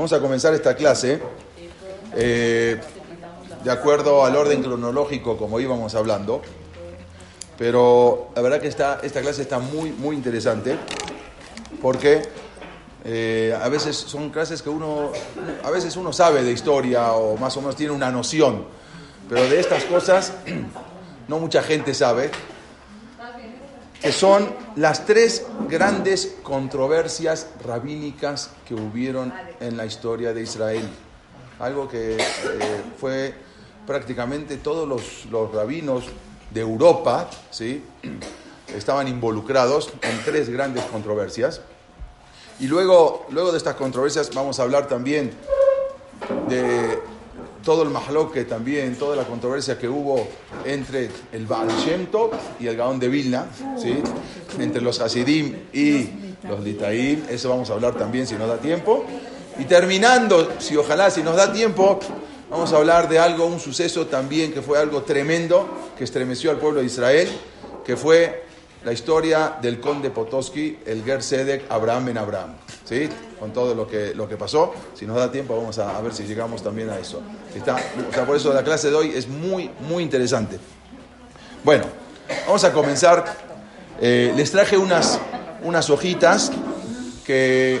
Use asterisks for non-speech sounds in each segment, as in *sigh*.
Vamos a comenzar esta clase eh, de acuerdo al orden cronológico como íbamos hablando, pero la verdad que esta, esta clase está muy, muy interesante porque eh, a veces son clases que uno, a veces uno sabe de historia o más o menos tiene una noción, pero de estas cosas *clears throat* no mucha gente sabe, que son las tres grandes controversias rabínicas que hubieron en la historia de Israel. Algo que eh, fue prácticamente todos los, los, rabinos de Europa, ¿sí? estaban involucrados en tres grandes controversias. Y luego, luego de estas controversias vamos a hablar también de todo el mahloque también, toda la controversia que hubo entre el Baal y el Gaón de Vilna, ¿sí? entre los Hasidim y los Litaim, eso vamos a hablar también si nos da tiempo. Y terminando, si ojalá, si nos da tiempo, vamos a hablar de algo, un suceso también que fue algo tremendo, que estremeció al pueblo de Israel, que fue la historia del conde Potoski, el Ger Sedek Abraham Ben Abraham. ¿Sí? Con todo lo que, lo que pasó. Si nos da tiempo, vamos a, ver si llegamos también a eso. Está, o sea, por eso la clase de hoy es muy, muy interesante. Bueno, vamos a comenzar. Eh, les traje unas, unas hojitas que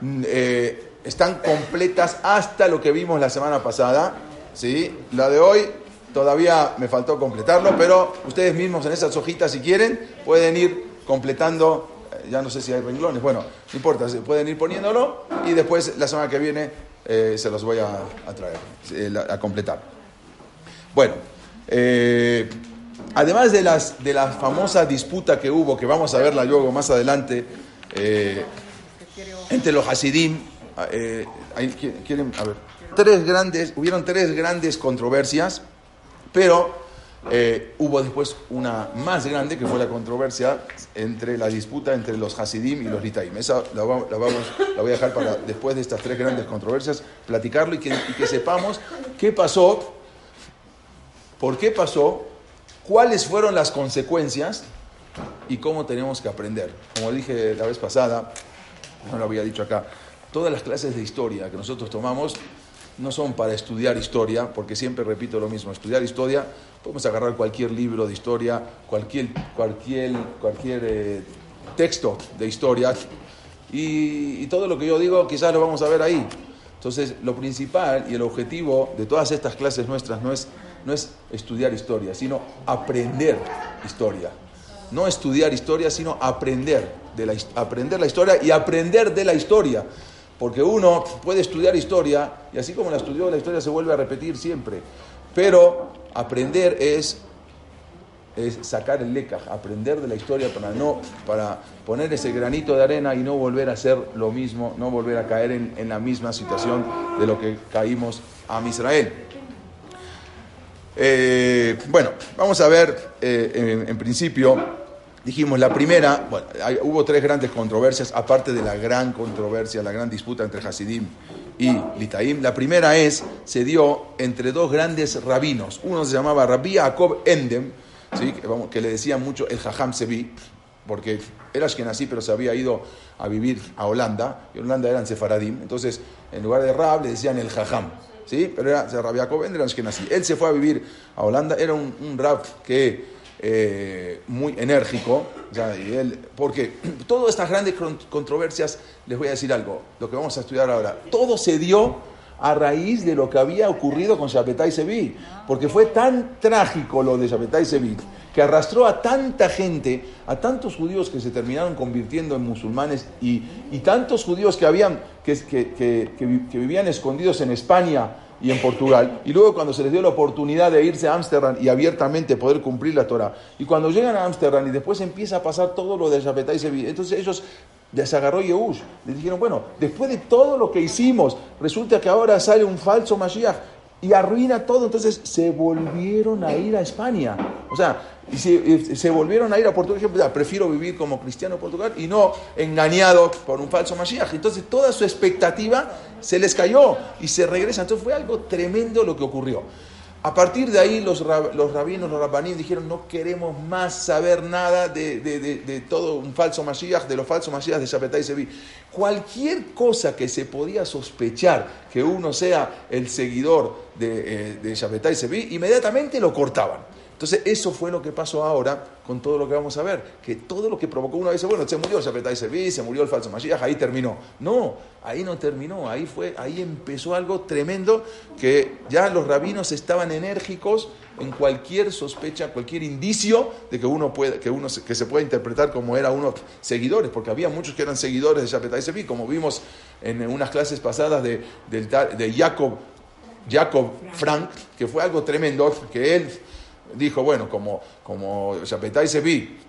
mm, eh, están completas hasta lo que vimos la semana pasada. ¿sí? La de hoy todavía me faltó completarlo, pero ustedes mismos en esas hojitas, si quieren, pueden ir completando, eh, ya no sé si hay renglones, bueno, no importa, pueden ir poniéndolo y después la semana que viene eh, se los voy a, traer, eh, a completar. Bueno, además de, las, de la famosa disputa que hubo, que vamos a verla luego más adelante, entre los Hasidim, quieren, tres grandes, hubieron tres grandes controversias pero eh, hubo después una más grande, que fue la controversia entre la disputa entre los Hasidim y los Litaim. Esa la, vamos, la, voy a dejar para después de estas tres grandes controversias, platicarlo y que, sepamos qué pasó, por qué pasó, cuáles fueron las consecuencias y cómo tenemos que aprender. Como dije la vez pasada, no lo había dicho acá, todas las clases de historia que nosotros tomamos no son para estudiar historia, porque siempre repito lo mismo, estudiar historia, podemos agarrar cualquier libro de historia, cualquier, cualquier, cualquier eh, texto de historia, y, todo lo que yo digo quizás lo vamos a ver ahí. Entonces, lo principal y el objetivo de todas estas clases nuestras no es, no es estudiar historia, sino aprender historia. No estudiar historia, sino aprender, de la, aprender la historia y aprender de la historia. Porque uno puede estudiar historia y así como la estudió, la historia se vuelve a repetir siempre. Pero aprender es, es sacar el leca, aprender de la historia para, no, para poner ese granito de arena y no volver a hacer lo mismo, no volver a caer en, la misma situación de lo que caímos a Israel. Eh, bueno, vamos a ver eh, en principio Dijimos, la primera, bueno, hubo tres grandes controversias, aparte de la gran controversia, la gran disputa entre Hasidim y Litaim. La primera es, se dio entre dos grandes rabinos. Uno se llamaba Rabbi Jacob Endem, que, le decían mucho el Jajam Sevi, porque era así pero se había ido a vivir a Holanda, y Holanda eran sefaradim, entonces en lugar de Rab le decían el Jajam. ¿Sí? Pero era Rabbi Jacob Endem, era Él se fue a vivir a Holanda, era un, un Rab que eh, muy enérgico, y él, porque *clears throat* todas estas grandes controversias, les voy a decir algo, lo que vamos a estudiar ahora, todo se dio a raíz de lo que había ocurrido con Shapetai Sevi, porque fue tan trágico lo de Shapetai Sevi, que arrastró a tanta gente, a tantos judíos que se terminaron convirtiendo en musulmanes y, y tantos judíos que, habían, que, que, que vivían escondidos en España, y en Portugal. Y luego cuando se les dio la oportunidad de irse a Ámsterdam y abiertamente poder cumplir la Torah. Y cuando llegan a Ámsterdam y después empieza a pasar todo lo de Shapetai Sevi, entonces ellos les agarró Yehush. Les dijeron, bueno, después de todo lo que hicimos, resulta que ahora sale un falso Mashiach y arruina todo. Entonces se volvieron a ir a España. O sea, y se, volvieron a ir a Portugal. Dijeron, prefiero vivir como cristiano en Portugal y no engañado por un falso Mashiach. Entonces toda su expectativa se les cayó y se regresan. Entonces fue algo tremendo lo que ocurrió. A partir de ahí los, los rabinos, los rabanín dijeron no queremos más saber nada de, todo un falso Mashiach, de los falsos Mashiach de Shapetai Sevi. Cualquier cosa que se podía sospechar que uno sea el seguidor de, eh, de Sevi, inmediatamente lo cortaban. Entonces, eso fue lo que pasó ahora con todo lo que vamos a ver. Que todo lo que provocó una vez, bueno, se murió Shapetai Sevi, se murió el falso Mashiach, ahí terminó. No, ahí no terminó, ahí, fue, ahí empezó algo tremendo que ya los rabinos estaban enérgicos en cualquier sospecha, cualquier indicio de que uno, puede, que uno que se pueda interpretar como era uno seguidores, porque había muchos que eran seguidores de Shapetai Sevi, como vimos en unas clases pasadas de, de Jacob, Jacob Frank, que fue algo tremendo, que él dijo, bueno, como, como Shapetai Sevi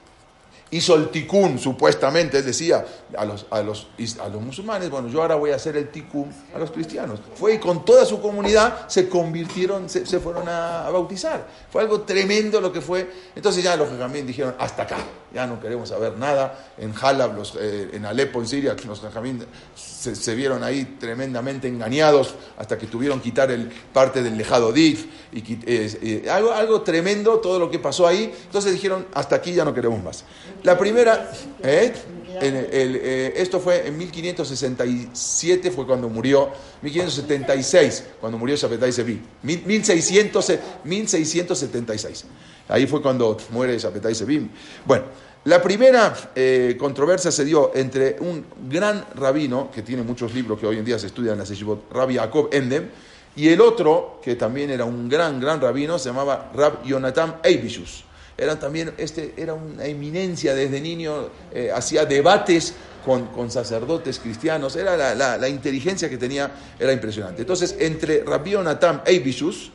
hizo el tikkun, supuestamente, él decía a los, a, los, a los musulmanes, bueno, yo ahora voy a hacer el tikkun a los cristianos. Fue y con toda su comunidad se convirtieron, se, fueron a, bautizar. Fue algo tremendo lo que fue. Entonces ya los también dijeron, hasta acá, ya no queremos saber nada. En Halab, eh, en Alepo, en Siria, los jajamín se, vieron ahí tremendamente engañados hasta que tuvieron que quitar el, parte del lejado Dif. Y, eh, algo, algo tremendo todo lo que pasó ahí. Entonces dijeron, hasta aquí ya no queremos más. La primera, ¿eh? Eh, esto fue en 1567, fue cuando murió, 1576, cuando murió Shapetai Sevi, 1676. Ahí fue cuando muere Shapetai Sevi. Bueno, la primera eh, controversia se dio entre un gran rabino, que tiene muchos libros que hoy en día se estudian en la Seshivot, Rabbi Jacob Endem, y el otro, que también era un gran, gran rabino, se llamaba Rab Yonatan Eibishus era también, este, era una eminencia desde niño, eh, hacía debates con, con, sacerdotes cristianos, era la, la, inteligencia que tenía, era impresionante. Entonces, entre Rabbi Yonatam Eibishus,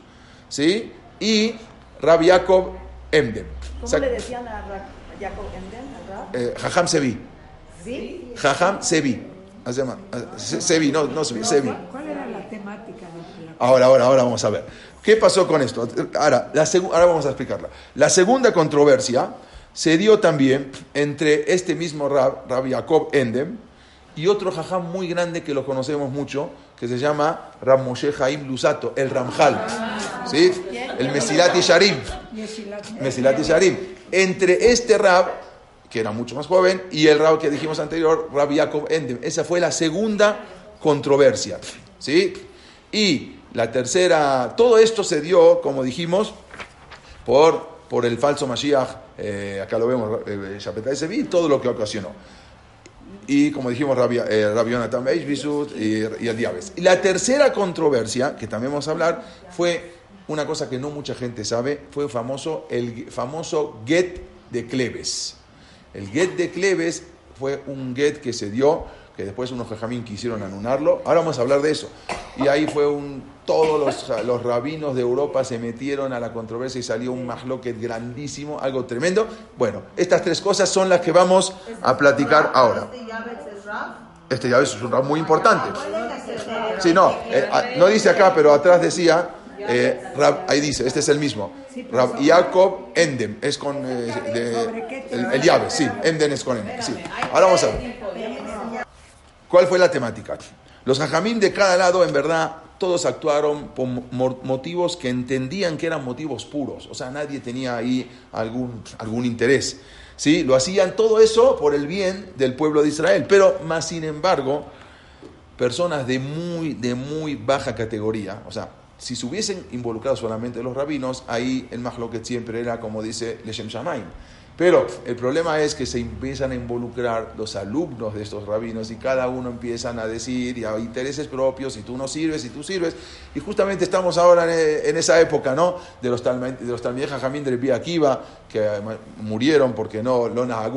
¿sí? y Rabbi Jacob Emden. ¿Cómo le decían a Jacob Emden? Eh, Jajam Sevi. ¿Sí? Jajam Sevi. Sevi, no, no Sevi, Sevi. ¿Cuál era la temática? Ahora, ahora, ahora vamos a ver. ¿Qué pasó con esto? Ahora, la ahora vamos a explicarla. La segunda controversia se dio también entre este mismo Rab, Rab Jacob Endem, y otro jajam muy grande que lo conocemos mucho, que se llama Rab Moshe Haim Lusato, el Ramjal, ¿sí? el Mesilati Sharim. Mesilati Sharim. Entre este Rab, que era mucho más joven, y el Rab que dijimos anterior, Rab Jacob Endem. Esa fue la segunda controversia. ¿sí? Y la tercera, todo esto se dio, como dijimos, por, por el falso Mashiach, eh, acá lo vemos, eh, Shapetai Sevi, todo lo que ocasionó. Y como dijimos, Rabbi, eh, y el Diabes. Y la tercera controversia, que también vamos a hablar, fue una cosa que no mucha gente sabe, fue famoso, el famoso get de Cleves. El get de Cleves fue un get que se dio que después unos jajamín quisieron anularlo. Ahora vamos a hablar de eso. Y ahí fue un... Todos los, los rabinos de Europa se metieron a la controversia y salió un mahloket grandísimo, algo tremendo. Bueno, estas tres cosas son las que vamos a platicar ahora. Este ya es un rab muy importante. Sí, no, eh, no dice acá, pero atrás decía, eh, ahí dice, este es el mismo. Rab Jacob Endem, es con eh, el, llave, sí, Endem es con Endem. Sí. Ahora vamos a ver. ¿Cuál fue la temática? Los jajamín de cada lado, en verdad, todos actuaron por motivos que entendían que eran motivos puros. O sea, nadie tenía ahí algún, algún interés. ¿sí? Lo hacían todo eso por el bien del pueblo de Israel. Pero, más sin embargo, personas de muy, de muy baja categoría, o sea, si se hubiesen involucrado solamente los rabinos, ahí el que siempre era, como dice Leshem Shamaim pero el problema es que se empiezan a involucrar los alumnos de estos rabinos y cada uno empiezan a decir y a intereses propios y tú no sirves y tú sirves. Y justamente estamos ahora en, esa época, ¿no? De los, de los Talmideh Jamín de Akiva, que murieron porque no, Lona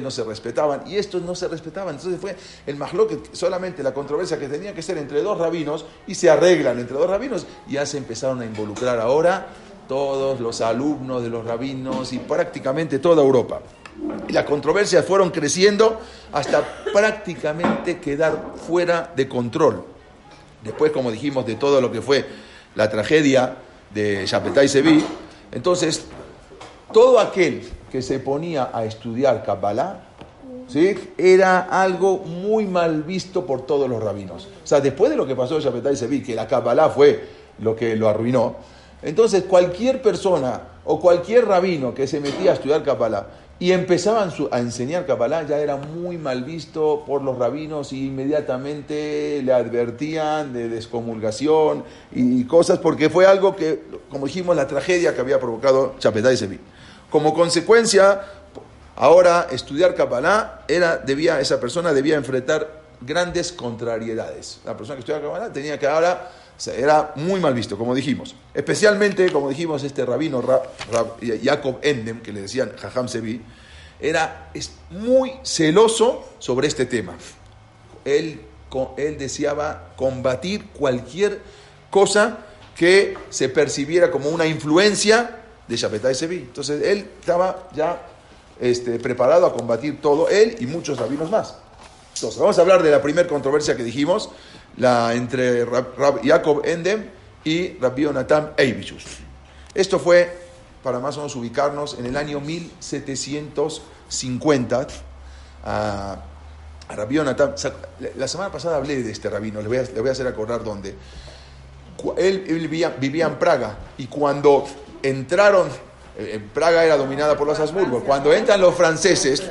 no se respetaban. Y estos no se respetaban. Entonces fue el que solamente la controversia que tenía que ser entre dos rabinos y se arreglan entre dos rabinos. Y ya se empezaron a involucrar ahora todos los alumnos de los rabinos y prácticamente toda Europa. Y las controversias fueron creciendo hasta prácticamente quedar fuera de control. Después, como dijimos, de todo lo que fue la tragedia de Chapetai Sevi, entonces todo aquel que se ponía a estudiar Kabbalah, ¿sí? era algo muy mal visto por todos los rabinos. O sea, después de lo que pasó en Chapetai Sevi, que la Kabbalah fue lo que lo arruinó, entonces cualquier persona o cualquier rabino que se metía a estudiar Kabbalah y empezaban a enseñar Kabbalah, ya era muy mal visto por los rabinos y inmediatamente le advertían de descomulgación y cosas, porque fue algo que, como dijimos, la tragedia que había provocado Chapetai Sevi. Como consecuencia, ahora estudiar Kabbalah, era, debía, esa persona debía enfrentar grandes contrariedades. La persona que estudiaba Kabbalah tenía que ahora era muy mal visto, como dijimos. Especialmente, como dijimos, este rabino Jacob Endem, que le decían Jajam Sevi, era muy celoso sobre este tema. Él, él deseaba combatir cualquier cosa que se percibiera como una influencia de Shapetai Sevi. Entonces él estaba ya este, preparado a combatir todo, él y muchos rabinos más. Entonces, vamos a hablar de la primera controversia que dijimos, la, entre Jacob Endem y Rabbi Yonatan Eibichus. Esto fue, para más o menos ubicarnos, en el año 1750. A, a Rabbi Yonatan, la semana pasada hablé de este rabino, le voy a, hacer acordar dónde. Él, vivía, vivía en Praga y cuando entraron en Praga era dominada por los Habsburgos. Cuando entran los franceses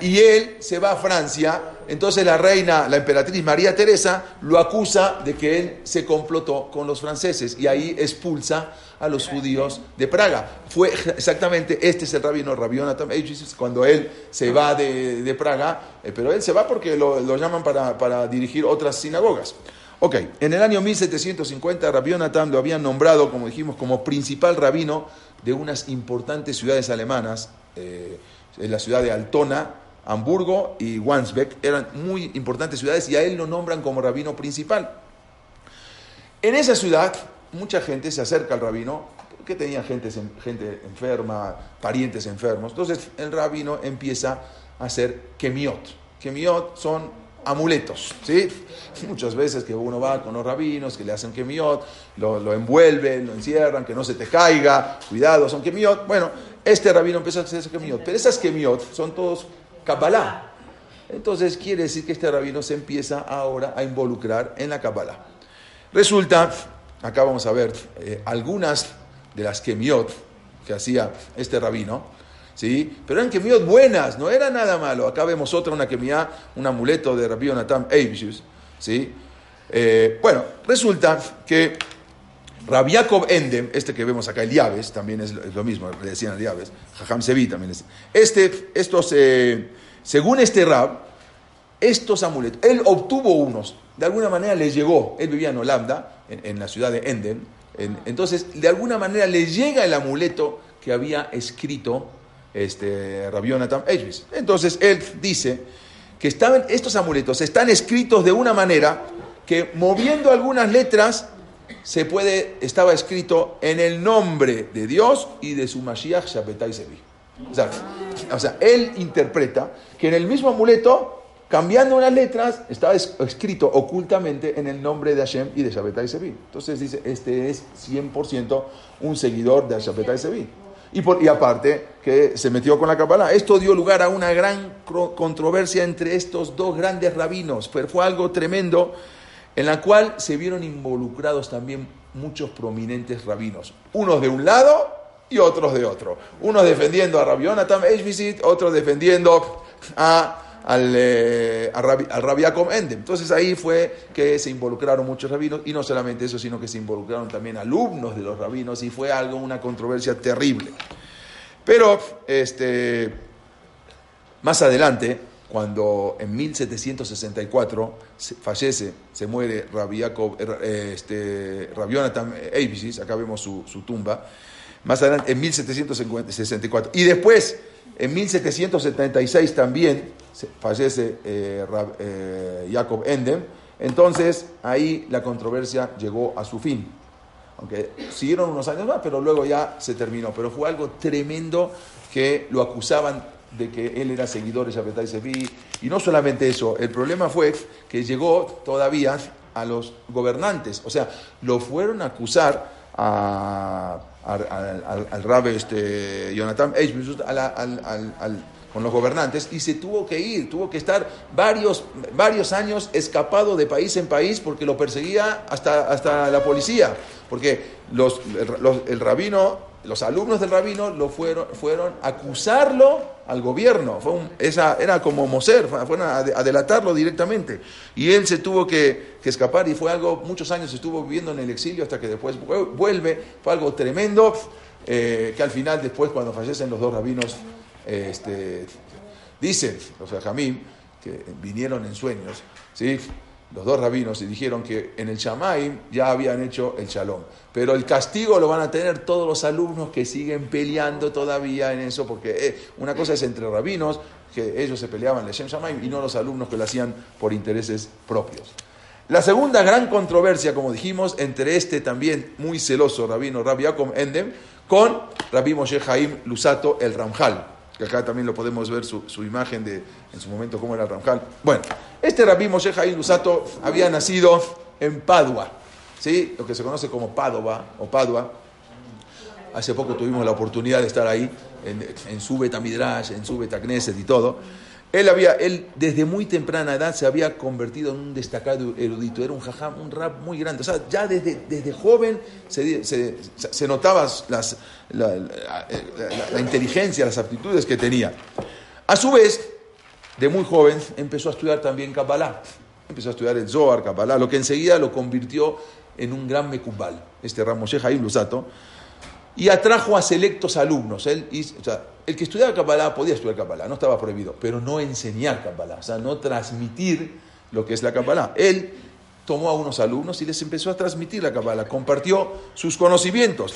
y él se va a Francia, entonces la reina, la emperatriz María Teresa, lo acusa de que él se complotó con los franceses y ahí expulsa a los judíos de Praga. Fue exactamente, este es el rabino Rabionatam cuando él se va de, Praga, eh, pero él se va porque lo, llaman para, para dirigir otras sinagogas. Ok, en el año 1750 Rabbi lo habían nombrado, como dijimos, como principal rabino de unas importantes ciudades alemanas, eh, en la ciudad de Altona, Hamburgo y Wandsbeck, eran muy importantes ciudades y a él lo nombran como rabino principal. En esa ciudad mucha gente se acerca al rabino, porque tenía gente, gente enferma, parientes enfermos, entonces el rabino empieza a hacer kemiot. Kemiot son amuletos, ¿sí? Muchas veces que uno va con los rabinos, que le hacen kemiot, lo, lo envuelven, lo encierran, que no se te caiga, cuidado, son kemiot. Bueno, este rabino empieza a hacer kemiot, pero esas kemiot son todos Kabbalah. Entonces quiere decir que este rabino se empieza ahora a involucrar en la Kabbalah. Resulta, acá vamos a ver eh, algunas de las kemiot que hacía este rabino, ¿sí? Pero eran kemiot buenas, no era nada malo. Acá vemos otra, una kemiá, un amuleto de Rabbi Eibishus, ¿sí? Eh, bueno, resulta que Rabbi Jacob Endem, este que vemos acá, el Llaves, también es lo mismo, le decían el Llaves, Jajam Sevi también es. Este, estos, eh, según este Rab, estos amuletos, él obtuvo unos, de alguna manera le llegó, él vivía en Holanda, en, la ciudad de Endem, entonces de alguna manera le llega el amuleto que había escrito este, Rabbi Entonces él dice que estaban, estos amuletos están escritos de una manera que moviendo algunas letras se puede, estaba escrito en el nombre de Dios y de su Mashiach Shapetai Sevi. O sea, él interpreta que en el mismo amuleto, cambiando unas letras, estaba escrito ocultamente en el nombre de Hashem y de Shapetai Sevi. Entonces dice, este es 100% un seguidor de Shapetai Sevi. Y, por, y aparte que se metió con la Kabbalah. Esto dio lugar a una gran controversia entre estos dos grandes rabinos. Pero fue algo tremendo en la cual se vieron involucrados también muchos prominentes rabinos. Unos de un lado y otros de otro. Unos defendiendo a Rabbi Yonatan otros defendiendo a al, eh, al Endem. Entonces ahí fue que se involucraron muchos rabinos y no solamente eso, sino que se involucraron también alumnos de los rabinos y fue algo, una controversia terrible. Pero este, más adelante, cuando en 1764 fallece, se muere Rabbi eh, este, acá vemos su, su tumba, más adelante, en 1764. Y después, en 1776 también, fallece eh, eh, Jacob Endem, entonces ahí la controversia llegó a su fin. Aunque siguieron unos años más, pero luego ya se terminó. Pero fue algo tremendo que lo acusaban de que él era seguidor de Shabbatai Sevi. Y no solamente eso, el problema fue que llegó todavía a los gobernantes. O sea, lo fueron a acusar al, al, este, Jonathan al, con los gobernantes y se tuvo que ir, tuvo que estar varios, varios años escapado de país en país porque lo perseguía hasta, hasta la policía, porque los, el rabino los alumnos del rabino lo fueron, fueron a acusarlo al gobierno. Fue esa, era como Moser, fueron a, delatarlo directamente. Y él se tuvo que, escapar y fue algo, muchos años estuvo viviendo en el exilio hasta que después vuelve. Fue algo tremendo eh, que al final, después, cuando fallecen los dos rabinos, este, dicen los Jamín que vinieron en sueños, ¿sí? los dos rabinos y dijeron que en el Shamaim ya habían hecho el Shalom. Pero el castigo lo van a tener todos los alumnos que siguen peleando todavía en eso, porque eh, una cosa es entre rabinos, que ellos se peleaban el y no los alumnos que lo hacían por intereses propios. La segunda gran controversia, como dijimos, entre este también muy celoso rabino Rabbi Yaakov Endem con Rabbi Moshe Haim Lusato el Ramjal que acá también lo podemos ver su, imagen de en su momento cómo era Ramjal. Bueno, este rabí Moshe Haim Lusato había nacido en Padua, ¿sí? lo que se conoce como Padova o Padua. Hace poco tuvimos la oportunidad de estar ahí, en, en su Betamidrash, en su Betagneset y todo. Él, había, él desde muy temprana edad se había convertido en un destacado erudito, era un jajam, un rap muy grande. O sea, ya desde, desde joven se, se, notaba las, la, la, inteligencia, las aptitudes que tenía. A su vez, de muy joven, empezó a estudiar también Kabbalah. Empezó a estudiar el Zohar, Kabbalah, lo que enseguida lo convirtió en un gran mekubal, este Ramoshe Jaim Lusato y atrajo a selectos alumnos. Él, o sea, el que estudiaba Kabbalah podía estudiar Kabbalah, no estaba prohibido, pero no enseñar Kabbalah, o sea, no transmitir lo que es la Kabbalah. Él tomó a unos alumnos y les empezó a transmitir la Kabbalah, compartió sus conocimientos.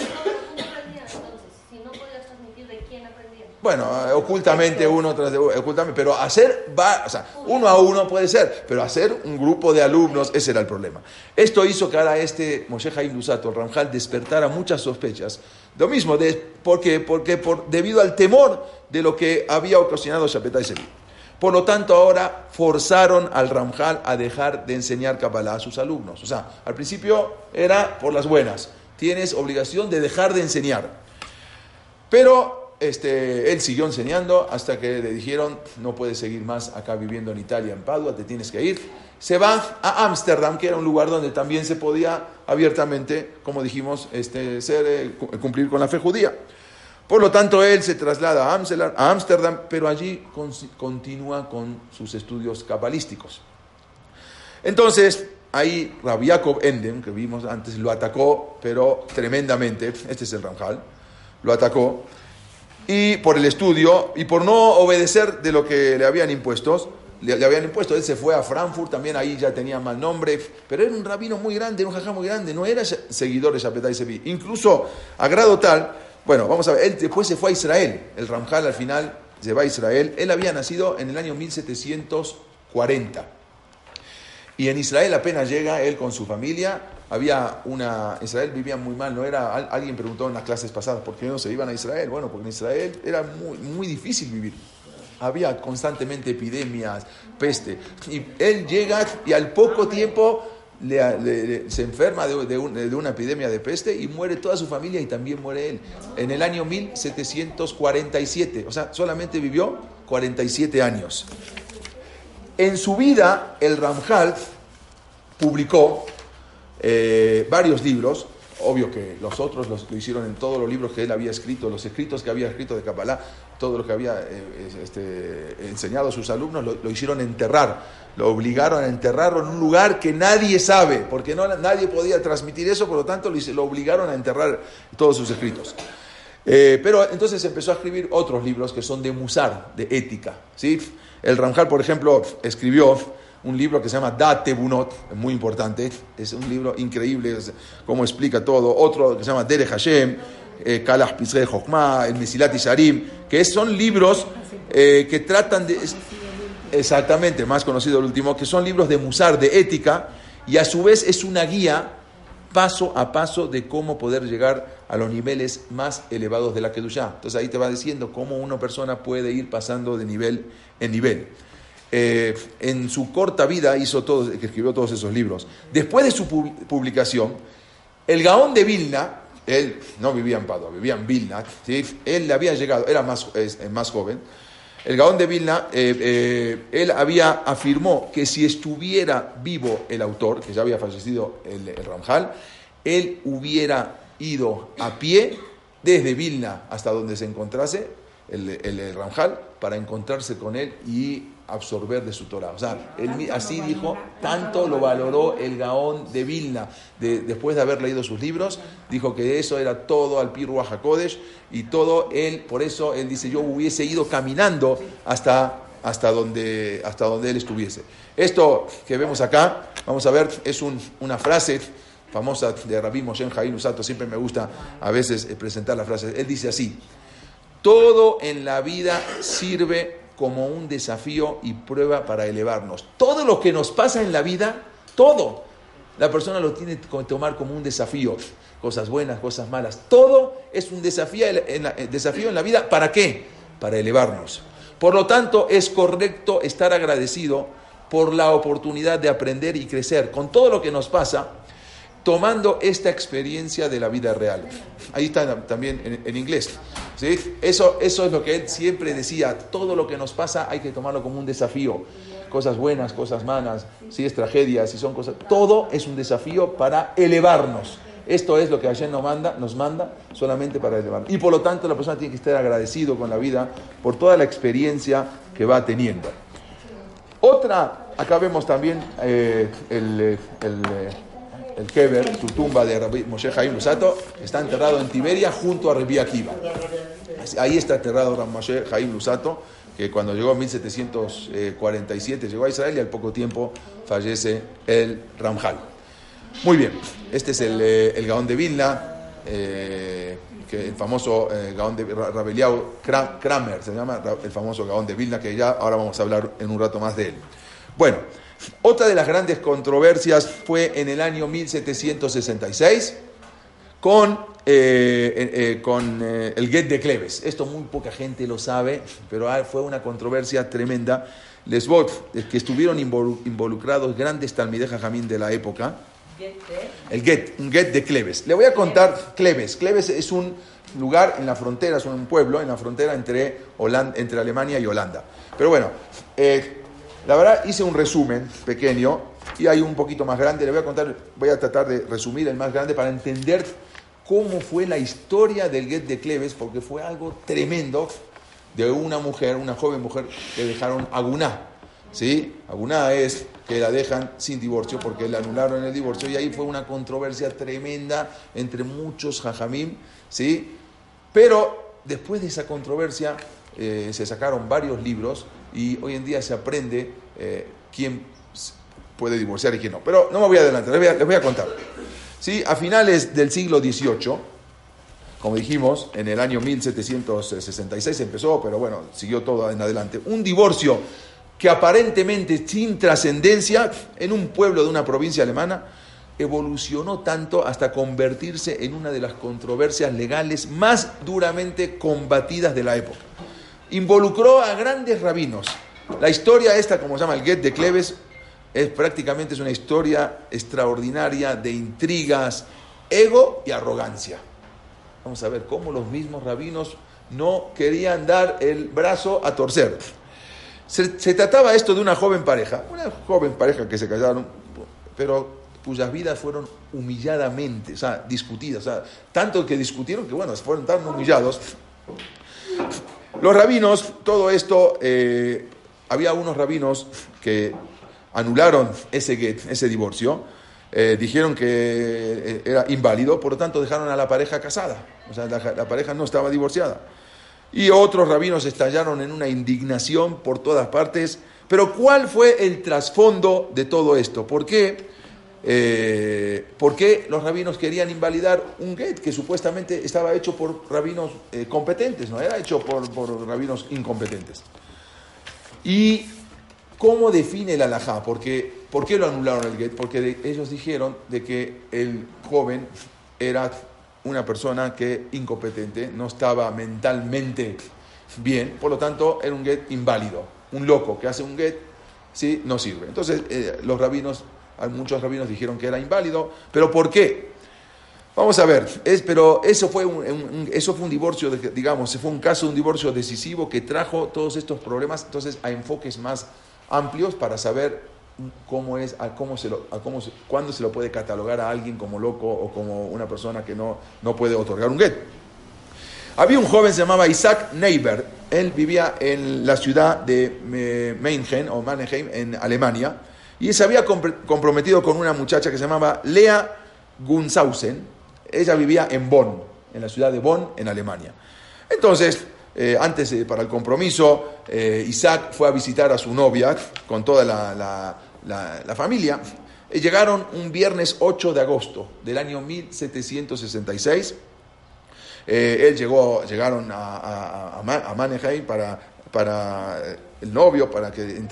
Bueno, ocultamente uno tras de ocultamente, pero hacer, va, o sea, uno a uno puede ser, pero hacer un grupo de alumnos, ese era el problema. Esto hizo que ahora este Moshe Haim Lusato, Ramjal, despertara muchas sospechas. Lo mismo, de, ¿por qué? Porque por, debido al temor de lo que había ocasionado Shapetai Sevi. Por lo tanto, ahora forzaron al Ramjal a dejar de enseñar Kabbalah a sus alumnos. O sea, al principio era por las buenas. Tienes obligación de dejar de enseñar. Pero este, él siguió enseñando hasta que le dijeron, no puedes seguir más acá viviendo en Italia, en Padua, te tienes que ir. Se va a Ámsterdam, que era un lugar donde también se podía abiertamente, como dijimos, este, ser, eh, cumplir con la fe judía. Por lo tanto, él se traslada a Ámsterdam, pero allí continúa con sus estudios cabalísticos. Entonces, ahí Rabbi Jacob Endem, que vimos antes, lo atacó, pero tremendamente, este es el Ramjal, lo atacó, y por el estudio y por no obedecer de lo que le habían impuesto, le, habían impuesto, él se fue a Frankfurt, también ahí ya tenía mal nombre, pero era un rabino muy grande, un jajá muy grande, no era seguidor de Shapetai Sevi, incluso a grado tal, bueno, vamos a ver, él después se fue a Israel, el Ramjal al final se va a Israel, él había nacido en el año 1740. Y en Israel apenas llega él con su familia, había una, Israel vivía muy mal, no era, alguien preguntó en las clases pasadas, ¿por qué no se iban a Israel? Bueno, porque en Israel era muy, muy difícil vivir. Había constantemente epidemias, peste. Y él llega y al poco tiempo se enferma de, de, una epidemia de peste y muere toda su familia y también muere él. En el año 1747, o sea, solamente vivió 47 años. En su vida, el Ramjal publicó eh, varios libros, obvio que los otros los, lo hicieron en todos los libros que él había escrito, los escritos que había escrito de Kabbalah, todo lo que había eh, este, enseñado a sus alumnos, lo, hicieron enterrar, lo obligaron a enterrarlo en un lugar que nadie sabe, porque no, nadie podía transmitir eso, por lo tanto lo, lo obligaron a enterrar todos sus escritos. Eh, pero entonces empezó a escribir otros libros que son de musar, de ética. ¿sí? El Ramjal, por ejemplo, escribió un libro que se llama Date Bunot, muy importante, es un libro increíble, como explica todo. Otro que se llama Dere Hashem, eh, Kalah Pizre Jochma, el Mesilat Isharim, que son libros eh, que tratan de. Exactamente, más conocido el último, que son libros de musar, de ética, y a su vez es una guía paso a paso de cómo poder llegar a los niveles más elevados de la Kedushá. Entonces ahí te va diciendo cómo una persona puede ir pasando de nivel en nivel. Eh, en su corta vida hizo todo, escribió todos esos libros. Después de su publicación, el Gaón de Vilna, él no vivía en Padua, vivía en Vilna, él había llegado, era más, más joven, el Gaón de Vilna, eh, eh, él había afirmó que si estuviera vivo el autor, que ya había fallecido el, el Ramjal, él hubiera ido a pie desde Vilna hasta donde se encontrase el, el, Ramjal para encontrarse con él y absorber de su Torah. O sea, él, así dijo, tanto lo valoró el Gaón de Vilna, de, después de haber leído sus libros, dijo que eso era todo al Pirua Hakodesh y todo él, por eso él dice, yo hubiese ido caminando hasta, hasta, donde, hasta donde él estuviese. Esto que vemos acá, vamos a ver, es una frase famosa de Rabbi Moshe Jaim Usato, siempre me gusta a veces presentar la frase. Él dice así, todo en la vida sirve como un desafío y prueba para elevarnos. Todo lo que nos pasa en la vida, todo, la persona lo tiene que tomar como un desafío. Cosas buenas, cosas malas. Todo es un desafío en la, eh, desafío en la vida. ¿Para qué? Para elevarnos. Por lo tanto, es correcto estar agradecido por la oportunidad de aprender y crecer con todo lo que nos pasa, tomando esta experiencia de la vida real. Ahí está también en inglés. ¿sí? Eso, eso es lo que él siempre decía, todo lo que nos pasa hay que tomarlo como un desafío. Cosas buenas, cosas malas, si es tragedia, si son cosas... Todo es un desafío para elevarnos. Esto es lo que Hashem nos manda, nos manda solamente para elevarnos. Y por lo tanto la persona tiene que estar agradecido con la vida por toda la experiencia que va teniendo. Otra, acá vemos también eh, el, el el Keber, su tumba de Rabbi Moshe Haim Lusato, está enterrado en Tiberia junto a Rabbi Akiva. Ahí está enterrado Rabbi Moshe Haim Lusato, que cuando llegó en 1747 llegó a Israel y al poco tiempo fallece el Ramjal. Muy bien, este es el, eh, el Gaón de Vilna, eh, el famoso eh, Gaón de Rabeliao Kramer, se llama el famoso Gaón de Vilna, que ya ahora vamos a hablar en un rato más de él. Bueno, otra de las grandes controversias fue en el año 1766 con, eh, eh, eh, con el Get de Cleves. Esto muy poca gente lo sabe, pero fue una controversia tremenda. Les que estuvieron involucrados grandes talmidejas jamín de la época. El Get, un Get de Cleves. Le voy a contar Cleves. Cleves es un lugar en la frontera, es un pueblo en la frontera entre, entre Alemania y Holanda. Pero bueno, la verdad, hice un resumen pequeño y hay un poquito más grande. Le voy a contar, voy a tratar de resumir el más grande para entender cómo fue la historia del Get de Cleves, porque fue algo tremendo de una mujer, una joven mujer que dejaron Aguná. ¿Sí? Aguná es que la dejan sin divorcio porque la anularon el divorcio y ahí fue una controversia tremenda entre muchos jajamim. ¿Sí? Pero después de esa controversia eh, se sacaron varios libros y hoy en día se aprende eh, quién puede divorciar y quién no. Pero no me voy a adelantar, les voy a, contar. ¿Sí? A finales del siglo XVIII, como dijimos, en el año 1766 empezó, pero bueno, siguió todo en adelante, un divorcio que aparentemente sin trascendencia en un pueblo de una provincia alemana, evolucionó tanto hasta convertirse en una de las controversias legales más duramente combatidas de la época involucró a grandes rabinos. La historia esta, como se llama el Get de Cleves, es prácticamente es una historia extraordinaria de intrigas, ego y arrogancia. Vamos a ver cómo los mismos rabinos no querían dar el brazo a torcer. Se, trataba esto de una joven pareja, una joven pareja que se casaron, pero cuyas vidas fueron humilladamente, o sea, discutidas, o sea, tanto que discutieron que, bueno, fueron tan humillados los rabinos, todo esto, eh, había unos rabinos que anularon ese, ese divorcio, eh, dijeron que eh, era inválido, por lo tanto dejaron a la pareja casada, o sea, la, pareja no estaba divorciada. Y otros rabinos estallaron en una indignación por todas partes. Pero ¿cuál fue el trasfondo de todo esto? ¿Por qué? Eh, ¿Por qué los rabinos querían invalidar un get que supuestamente estaba hecho por rabinos eh, competentes, no era hecho por, rabinos incompetentes? Y ¿Cómo define el alajá? Porque, ¿Por qué lo anularon el get? Porque ellos dijeron de que el joven era una persona que incompetente, no estaba mentalmente bien, por lo tanto era un get inválido. Un loco que hace un get, ¿sí? no sirve. Entonces eh, los rabinos, muchos rabinos dijeron que era inválido, pero ¿por qué? Vamos a ver, pero eso fue un, eso fue un divorcio, digamos, fue un caso de un divorcio decisivo que trajo todos estos problemas, entonces a enfoques más amplios para saber cómo es, a cómo se lo, a cómo cuándo se lo puede catalogar a alguien como loco o como una persona que no, no puede otorgar un get. Había un joven se llamaba Isaac Neiber, él vivía en la ciudad de Mannheim o Mannheim en Alemania y se había comprometido con una muchacha que se llamaba Lea Gunshausen. Ella vivía en Bonn, en la ciudad de Bonn, en Alemania. Entonces, eh, antes para el compromiso, eh, Isaac fue a visitar a su novia con toda la, familia. Y llegaron un viernes 8 de agosto del año 1766. Eh, él llegó, llegaron a, a, Mannheim para, para el novio, para que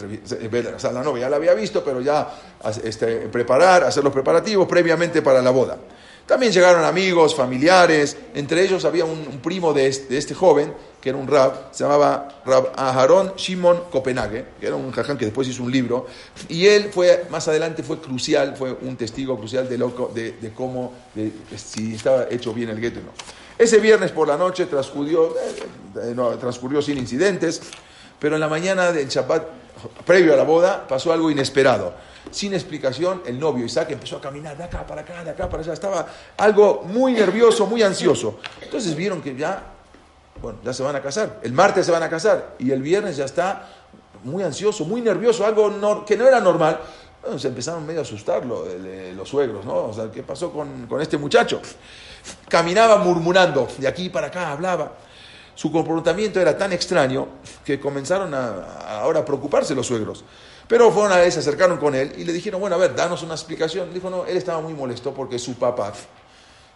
o sea, la novia ya la había visto, pero ya este, preparar, hacer los preparativos previamente para la boda. También llegaron amigos, familiares, entre ellos había un, primo de este, joven, que era un rab, se llamaba Rab Aharon Shimon Copenhague, que era un jaján que después hizo un libro, y él fue, más adelante fue crucial, fue un testigo crucial de, loco, de, cómo, si estaba hecho bien el gueto o no. Ese viernes por la noche transcurrió, eh, eh, transcurrió sin incidentes, pero en la mañana del Shabbat, previo a la boda, pasó algo inesperado sin explicación, el novio Isaac empezó a caminar de acá para acá, de acá para allá. Estaba algo muy nervioso, muy ansioso. Entonces vieron que ya, bueno, ya se van a casar. El martes se van a casar y el viernes ya está muy ansioso, muy nervioso, algo que no era normal. Bueno, se empezaron medio a asustarlo los suegros, ¿no? O sea, ¿qué pasó con, con este muchacho? Caminaba murmurando, de aquí para acá hablaba. Su comportamiento era tan extraño que comenzaron a, ahora a preocuparse los suegros. Pero fueron a vez, se acercaron con él y le dijeron, bueno, a ver, danos una explicación. Dijo, no, él estaba muy molesto porque su papá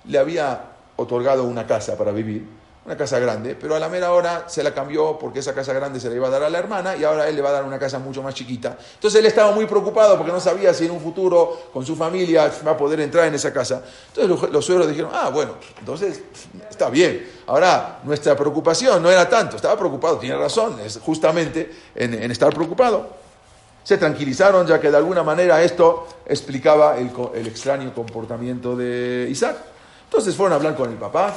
le había otorgado una casa para vivir, una casa grande, pero a la mera hora se la cambió porque esa casa grande se la iba a dar a la hermana y ahora él le va a dar una casa mucho más chiquita. Entonces él estaba muy preocupado porque no sabía si en un futuro con su familia va a poder entrar en esa casa. Entonces los, suegros dijeron, ah, bueno, entonces está bien. Ahora, nuestra preocupación no era tanto, estaba preocupado, tiene razón, es justamente en estar preocupado se tranquilizaron ya que de alguna manera esto explicaba el, extraño comportamiento de Isaac. Entonces fueron a hablar con el papá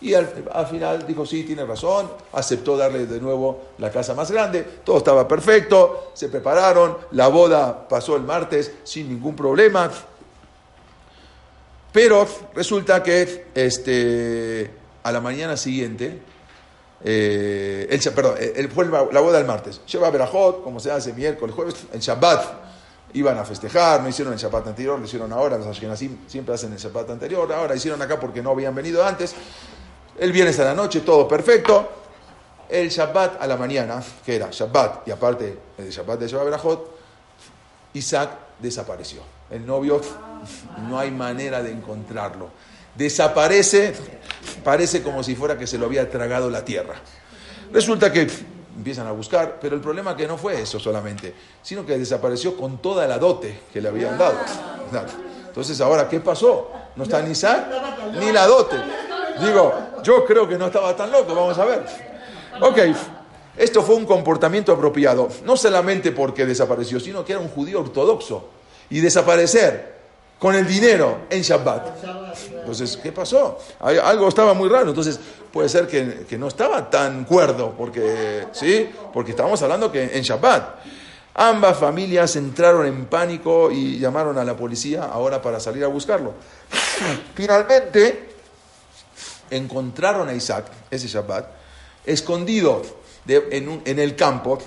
y al, final dijo, sí, tiene razón, aceptó darle de nuevo la casa más grande, todo estaba perfecto, se prepararon, la boda pasó el martes sin ningún problema, pero resulta que este, a la mañana siguiente, eh, el, perdón, el, fue la boda del martes. Lleva Berajot, como se hace miércoles, jueves, en Shabbat iban a festejar, no hicieron el Shabbat anterior, lo hicieron ahora, los Ashkenazim siempre hacen el Shabbat anterior, ahora hicieron acá porque no habían venido antes. El viernes a la noche, todo perfecto. El Shabbat a la mañana, que era Shabbat, y aparte el Shabbat de Shabbat Berajot, Isaac desapareció. El novio, no hay manera de encontrarlo desaparece, parece como si fuera que se lo había tragado la tierra. Resulta que empiezan a buscar, pero el problema es que no fue eso solamente, sino que desapareció con toda la dote que le habían dado. Entonces, ahora, ¿qué pasó? No está ni Isaac ni la dote. Digo, yo creo que no estaba tan loco, vamos a ver. Ok, esto fue un comportamiento apropiado, no solamente porque desapareció, sino que era un judío ortodoxo. Y desaparecer con el dinero en Shabbat. Entonces, ¿qué pasó? Algo estaba muy raro. Entonces, puede ser que, no estaba tan cuerdo, porque, ¿sí? Porque estábamos hablando que en Shabbat. Ambas familias entraron en pánico y llamaron a la policía ahora para salir a buscarlo. Finalmente, encontraron a Isaac, ese Shabbat, escondido en, el campo,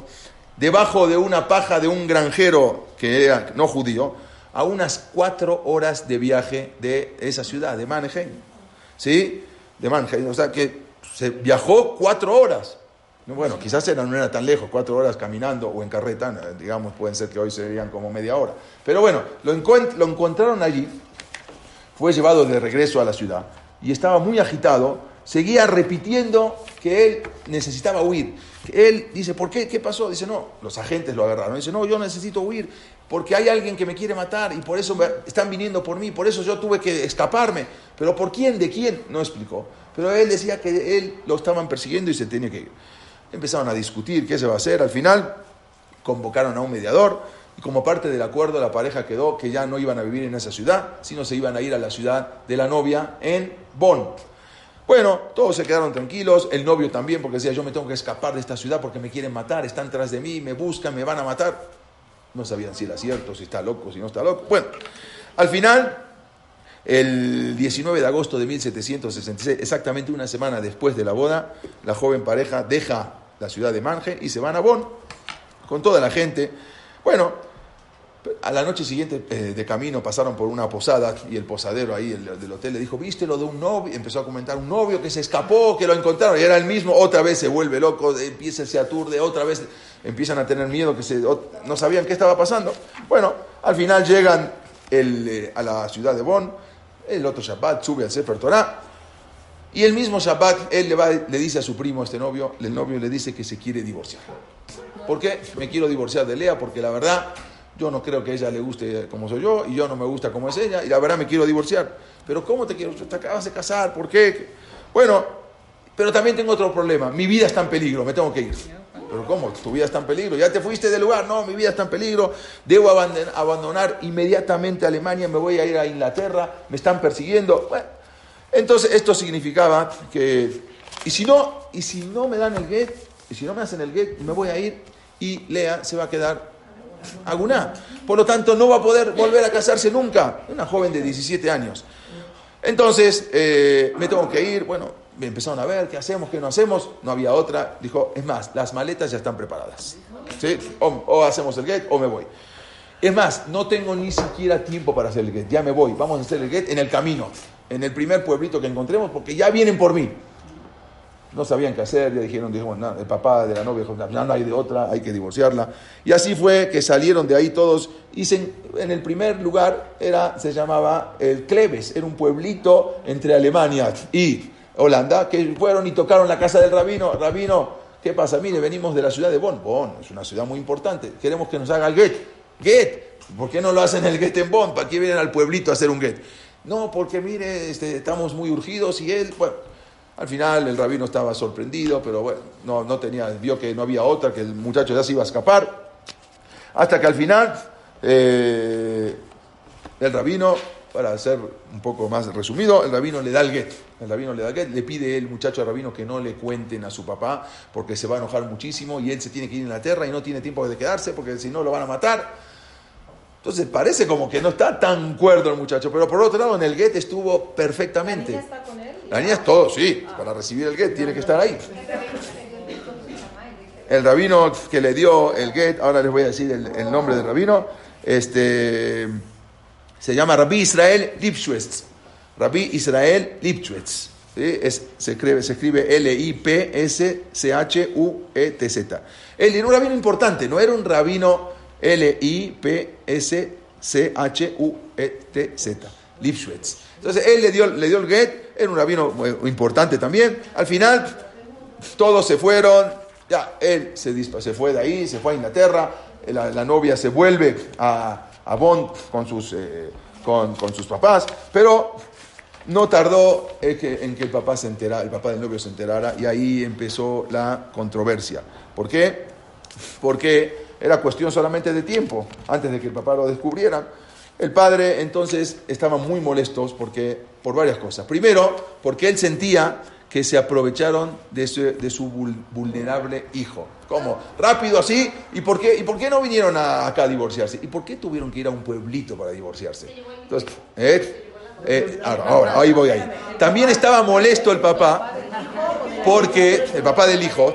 debajo de una paja de un granjero que era no judío, a unas cuatro horas de viaje de esa ciudad, de Mannheim. ¿Sí? De Mannheim. O sea que se viajó cuatro horas. Bueno, quizás era, no era tan lejos, cuatro horas caminando o en carreta, digamos, pueden ser que hoy serían como media hora. Pero bueno, lo, lo encontraron allí, fue llevado de regreso a la ciudad y estaba muy agitado seguía repitiendo que él necesitaba huir. Él dice, ¿por qué? ¿Qué pasó? Dice, no, los agentes lo agarraron. Dice, no, yo necesito huir porque hay alguien que me quiere matar y por eso están viniendo por mí, por eso yo tuve que escaparme. ¿Pero por quién? ¿De quién? No explicó. Pero él decía que él lo estaban persiguiendo y se tenía que ir. Empezaron a discutir qué se va a hacer. Al final convocaron a un mediador y como parte del acuerdo la pareja quedó que ya no iban a vivir en esa ciudad, sino se iban a ir a la ciudad de la novia en Bonn. Bueno, todos se quedaron tranquilos, el novio también, porque decía, yo me tengo que escapar de esta ciudad porque me quieren matar, están tras de mí, me buscan, me van a matar. No sabían si era cierto, si está loco, si no está loco. Bueno, al final, el 19 de agosto de 1766, exactamente una semana después de la boda, la joven pareja deja la ciudad de Manje y se van a Bonn con toda la gente. Bueno, a la noche siguiente eh, de camino pasaron por una posada y el posadero ahí el, del hotel le dijo, ¿viste lo de un novio? Empezó a comentar un novio que se escapó, que lo encontraron y era el mismo, otra vez se vuelve loco, empieza, se aturde, otra vez empiezan a tener miedo, que se, no sabían qué estaba pasando. Bueno, al final llegan eh, a la ciudad de Bonn, el otro Shabbat sube al Sefer Torah y el mismo Shabbat él le, va, le dice a su primo, este novio, el novio le dice que se quiere divorciar. ¿Por qué? Me quiero divorciar de Lea porque la verdad yo no creo que ella le guste como soy yo y yo no me gusta como es ella y la verdad me quiero divorciar. Pero ¿cómo te quiero? Te acabas de casar, ¿por qué? Bueno, pero también tengo otro problema. Mi vida está en peligro, me tengo que ir. Pero ¿cómo? Tu vida está en peligro. ¿Ya te fuiste del lugar? No, mi vida está en peligro. Debo abandonar inmediatamente Alemania, me voy a ir a Inglaterra, me están persiguiendo. Bueno, entonces esto significaba que, y si no, y si no me dan el get, y si no me hacen el get, me voy a ir y Lea se va a quedar Aguná. Por lo tanto, no va a poder volver a casarse nunca. Una joven de 17 años. Entonces, eh, me tengo que ir. Bueno, me empezaron a ver qué hacemos, qué no hacemos. No había otra. Dijo, es más, las maletas ya están preparadas. ¿Sí? O, hacemos el get o me voy. Es más, no tengo ni siquiera tiempo para hacer el get. Ya me voy. Vamos a hacer el get en el camino. En el primer pueblito que encontremos, porque ya vienen por mí no sabían qué hacer, ya dijeron, el papá de la novia dijo, ya no hay de otra, hay que divorciarla. Y así fue que salieron de ahí todos, y en el primer lugar era, se llamaba el Cleves, era un pueblito entre Alemania y Holanda, que fueron y tocaron la casa del rabino, rabino, ¿qué pasa? Mire, venimos de la ciudad de Bonn, Bonn es una ciudad muy importante, queremos que nos haga el get, get, ¿por qué no lo hacen el get en Bonn? ¿Para qué vienen al pueblito a hacer un get? No, porque mire, este, estamos muy urgidos y él, al final el rabino estaba sorprendido, pero bueno, no, no tenía, vio que no había otra, que el muchacho ya se iba a escapar. Hasta que al final eh, el rabino, para ser un poco más resumido, el rabino le da el get. El rabino le da el get, le pide el muchacho al rabino que no le cuenten a su papá porque se va a enojar muchísimo y él se tiene que ir a la tierra y no tiene tiempo de quedarse porque si no lo van a matar. Entonces parece como que no está tan cuerdo el muchacho, pero por otro lado en el get estuvo perfectamente. ¿La niña es todo, sí, para recibir el get tiene que estar ahí. El rabino que le dio el get, ahora les voy a decir el, nombre del rabino, este, se llama Rabbi Israel Lipschwitz. Rabbi Israel Lipschwitz. se, escribe, se escribe L-I-P-S-C-H-U-E-T-Z. Él era un rabino importante, no era un rabino L-I-P-S-C-H-U-E-T-Z. Lipschwitz. Entonces él le dio, le dio el get, era un rabino importante también. Al final, todos se fueron, ya, él se, se fue de ahí, se fue a Inglaterra, la, novia se vuelve a, a Bonn con sus, eh, con, sus papás, pero no tardó en que, en que, el papá se enterara, el papá del novio se enterara, y ahí empezó la controversia. ¿Por qué? Porque era cuestión solamente de tiempo, antes de que el papá lo descubriera. El padre entonces estaba muy molesto porque, por varias cosas. Primero, porque él sentía que se aprovecharon de su, vulnerable hijo. ¿Cómo? Rápido así. ¿Y por qué, ¿Y por qué no vinieron acá a divorciarse? ¿Y por qué tuvieron que ir a un pueblito para divorciarse? Entonces, ¿eh? Eh, ahora, ahí voy ahí. También estaba molesto el papá porque, el papá del hijo,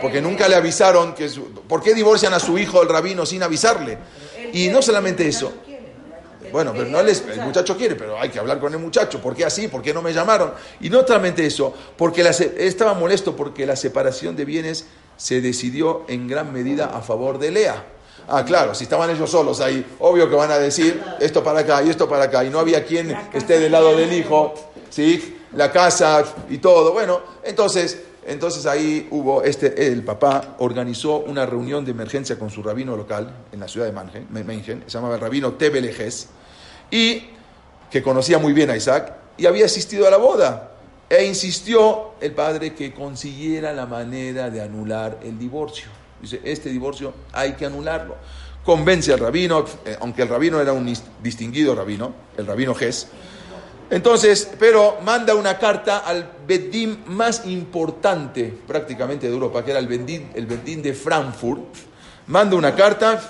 porque nunca le avisaron que... ¿Por qué divorcian a su hijo el rabino sin avisarle? Y no solamente eso. Bueno, pero no les, el muchacho quiere, pero hay que hablar con el muchacho. ¿Por qué así? ¿Por qué no me llamaron? Y no solamente eso, porque estaba molesto porque la separación de bienes se decidió en gran medida a favor de Lea. Ah, claro, si estaban ellos solos ahí, obvio que van a decir esto para acá y esto para acá, y no había quien esté del lado del hijo, ¿sí? La casa y todo. Bueno, entonces, entonces ahí hubo, este, el papá organizó una reunión de emergencia con su rabino local en la ciudad de Mengen, se llamaba el rabino Tebelejes, y que conocía muy bien a Isaac, y había asistido a la boda. E insistió el padre que consiguiera la manera de anular el divorcio. Dice, este divorcio hay que anularlo. Convence al rabino, eh, aunque el rabino era un distinguido rabino, el rabino Ges. Entonces, pero manda una carta al Bedín más importante prácticamente de Europa, que era el Bedín, el Bedín de Frankfurt. Manda una carta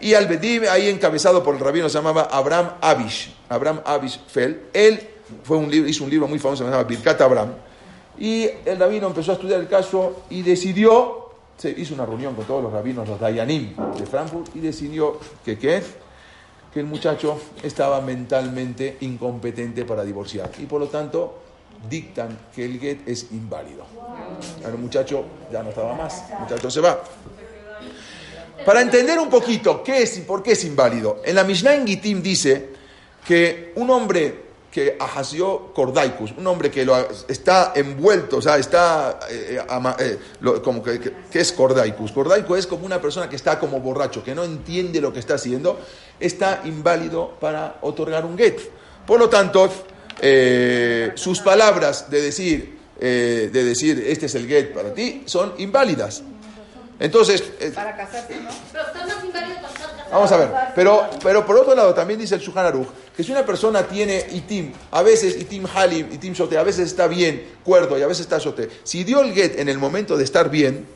y al Bedín, ahí encabezado por el rabino, se llamaba Abraham Abish. Abraham Abish Feld. Él fue un libro, hizo un libro muy famoso, se llamaba Birkat Abraham. Y el rabino empezó a estudiar el caso y decidió se hizo una reunión con todos los rabinos, los Dayanim de Frankfurt, y decidió que ¿qué? Que el muchacho estaba mentalmente incompetente para divorciar. Y por lo tanto, dictan que el get es inválido. El muchacho ya no estaba más, el muchacho se va. Para entender un poquito qué es y por qué es inválido, en la Mishnah en Gitim dice que un hombre que Ahasió Cordaicus, un hombre que lo, está envuelto, o sea, está eh, eh, eh, como que, es Cordaicus. Cordaicus es como una persona que está como borracho, que no entiende lo que está haciendo, está inválido para otorgar un get. Por lo tanto, sus palabras de decir, de decir, este es el get para ti, son inválidas. Entonces... para casarse, ¿no? Vamos a ver, pero, pero por otro lado también dice el Shuhan Aruch que si una persona tiene itim, a veces itim halim, itim shote, a veces está bien, cuerdo y a veces está shote, si dio el get en el momento de estar bien,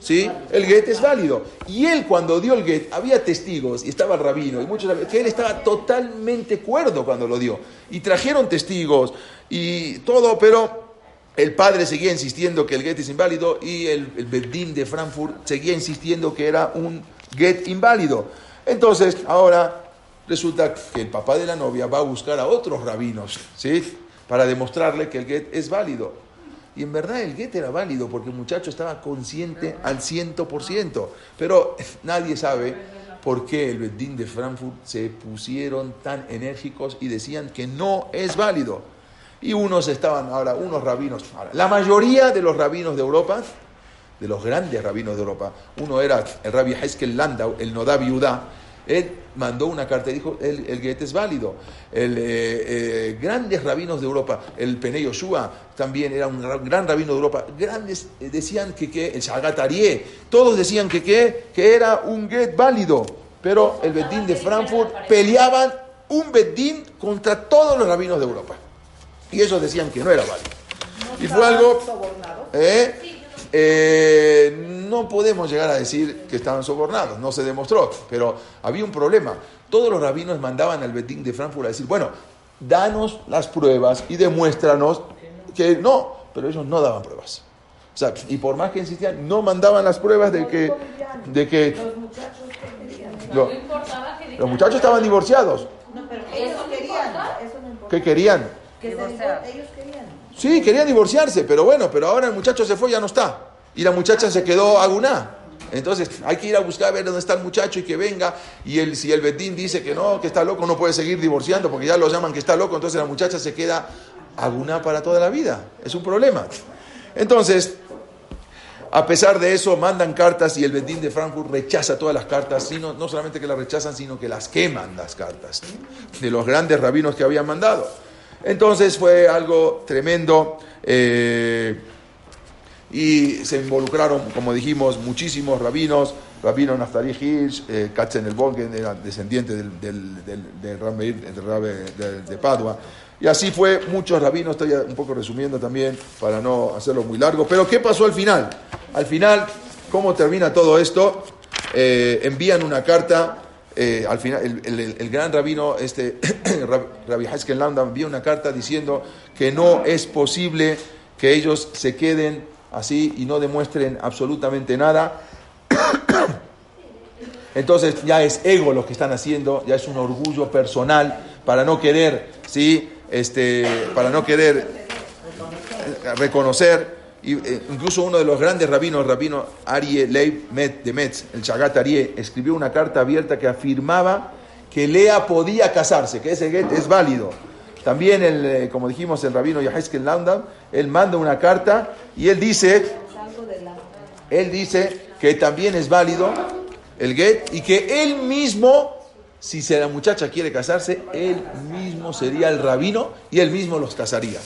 ¿sí? El get es válido. Y él cuando dio el get, había testigos, y estaba el rabino, y muchos que él estaba totalmente cuerdo cuando lo dio. Y trajeron testigos y todo, pero el padre seguía insistiendo que el get es inválido y el, el de Frankfurt seguía insistiendo que era un get inválido. Entonces, ahora resulta que el papá de la novia va a buscar a otros rabinos, ¿sí? Para demostrarle que el get es válido. Y en verdad el get era válido porque el muchacho estaba consciente al ciento por ciento. Pero nadie sabe por qué el Bedín de Frankfurt se pusieron tan enérgicos y decían que no es válido. Y unos estaban ahora, unos rabinos, la mayoría de los rabinos de Europa de los grandes rabinos de Europa. Uno era el rabbi Haiskel Landau, el Nodab Yudá. Él mandó una carta y dijo, el, get es válido. El, eh, eh, grandes rabinos de Europa, el Peney Yoshua también era un gran rabino de Europa. Grandes eh, decían que, que el Shagat todos decían que, que, que era un get válido. Pero el Bedín de Frankfurt peleaban un Bedín contra todos los rabinos de Europa. Y ellos decían que no era válido. Y fue algo... ¿eh? Eh, no podemos llegar a decir que estaban sobornados, no se demostró, pero había un problema. Todos los rabinos mandaban al Betín de Frankfurt a decir, bueno, danos las pruebas y demuéstranos que no, pero ellos no daban pruebas. O sea, y por más que insistían, no mandaban las pruebas de que... De que los muchachos estaban divorciados. No, pero ellos querían. ¿Qué querían? ellos querían. Sí, quería divorciarse, pero bueno, pero ahora el muchacho se fue y ya no está. Y la muchacha se quedó aguná. Entonces hay que ir a buscar a ver dónde está el muchacho y que venga. Y el, si el Betín dice que no, que está loco, no puede seguir divorciando porque ya lo llaman que está loco, entonces la muchacha se queda aguná para toda la vida. Es un problema. Entonces, a pesar de eso, mandan cartas y el Betín de Frankfurt rechaza todas las cartas, sino, no solamente que las rechazan, sino que las queman las cartas de los grandes rabinos que habían mandado. Entonces fue algo tremendo. Eh, y se involucraron, como dijimos, muchísimos rabinos, rabino Naftali Hirsch, eh, Katzenelbogen, era descendiente del, del, del, de, Padua. Y así fue, muchos rabinos, estoy un poco resumiendo también para no hacerlo muy largo. Pero ¿qué pasó al final? Al final, ¿cómo termina todo esto? Eh, envían una carta eh, al final, el, gran rabino, este, *clears throat* Rabbi Haskell Landa, envía una carta diciendo que no es posible que ellos se queden así y no demuestren absolutamente nada. *clears throat* Entonces ya es ego lo que están haciendo, ya es un orgullo personal para no querer, ¿sí? este, para no querer reconocer Y, eh, incluso uno de los grandes rabinos, rabino Arie Leib de Metz, el Chagat Arie, escribió una carta abierta que afirmaba que Lea podía casarse, que ese get es válido. También, el, eh, como dijimos, el rabino Yaheskel Landam, él manda una carta y él dice, él dice que también es válido el get y que él mismo, si la muchacha quiere casarse, él mismo sería el rabino y él mismo los casaría.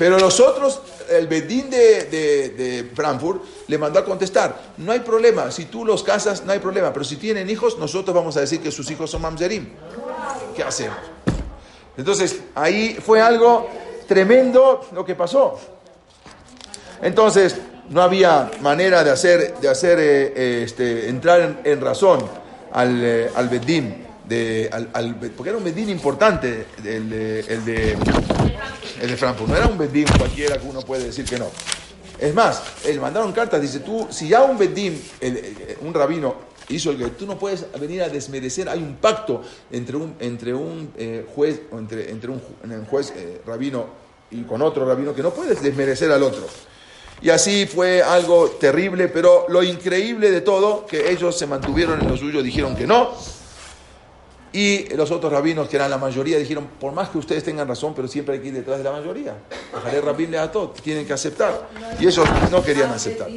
Pero los otros, el Bedín de, de, Frankfurt le mandó a contestar, no hay problema, si tú los casas, no hay problema, pero si tienen hijos, nosotros vamos a decir que sus hijos son mamzerim. ¿Qué hacemos? Entonces, ahí fue algo tremendo lo que pasó. Entonces, no había manera de hacer, de hacer eh, eh, este, entrar en, razón al, eh, al Bedín, de, al, porque era un Bedín importante el, de, el, de, el de Frankfurt, no era un Bedín cualquiera que uno puede decir que no. Es más, le mandaron cartas, dice tú, si ya un Bedín, un rabino, hizo el que tú no puedes venir a desmerecer, hay un pacto entre un, entre un juez, entre, entre un, juez rabino y con otro rabino, que no puedes desmerecer al otro. Y así fue algo terrible, pero lo increíble de todo, que ellos se mantuvieron en lo suyo, dijeron que no. Y los otros rabinos, que eran la mayoría, dijeron, por más que ustedes tengan razón, pero siempre hay que ir detrás de la mayoría. Dejaré rabín a todos, tienen que aceptar. Y ellos no querían aceptar.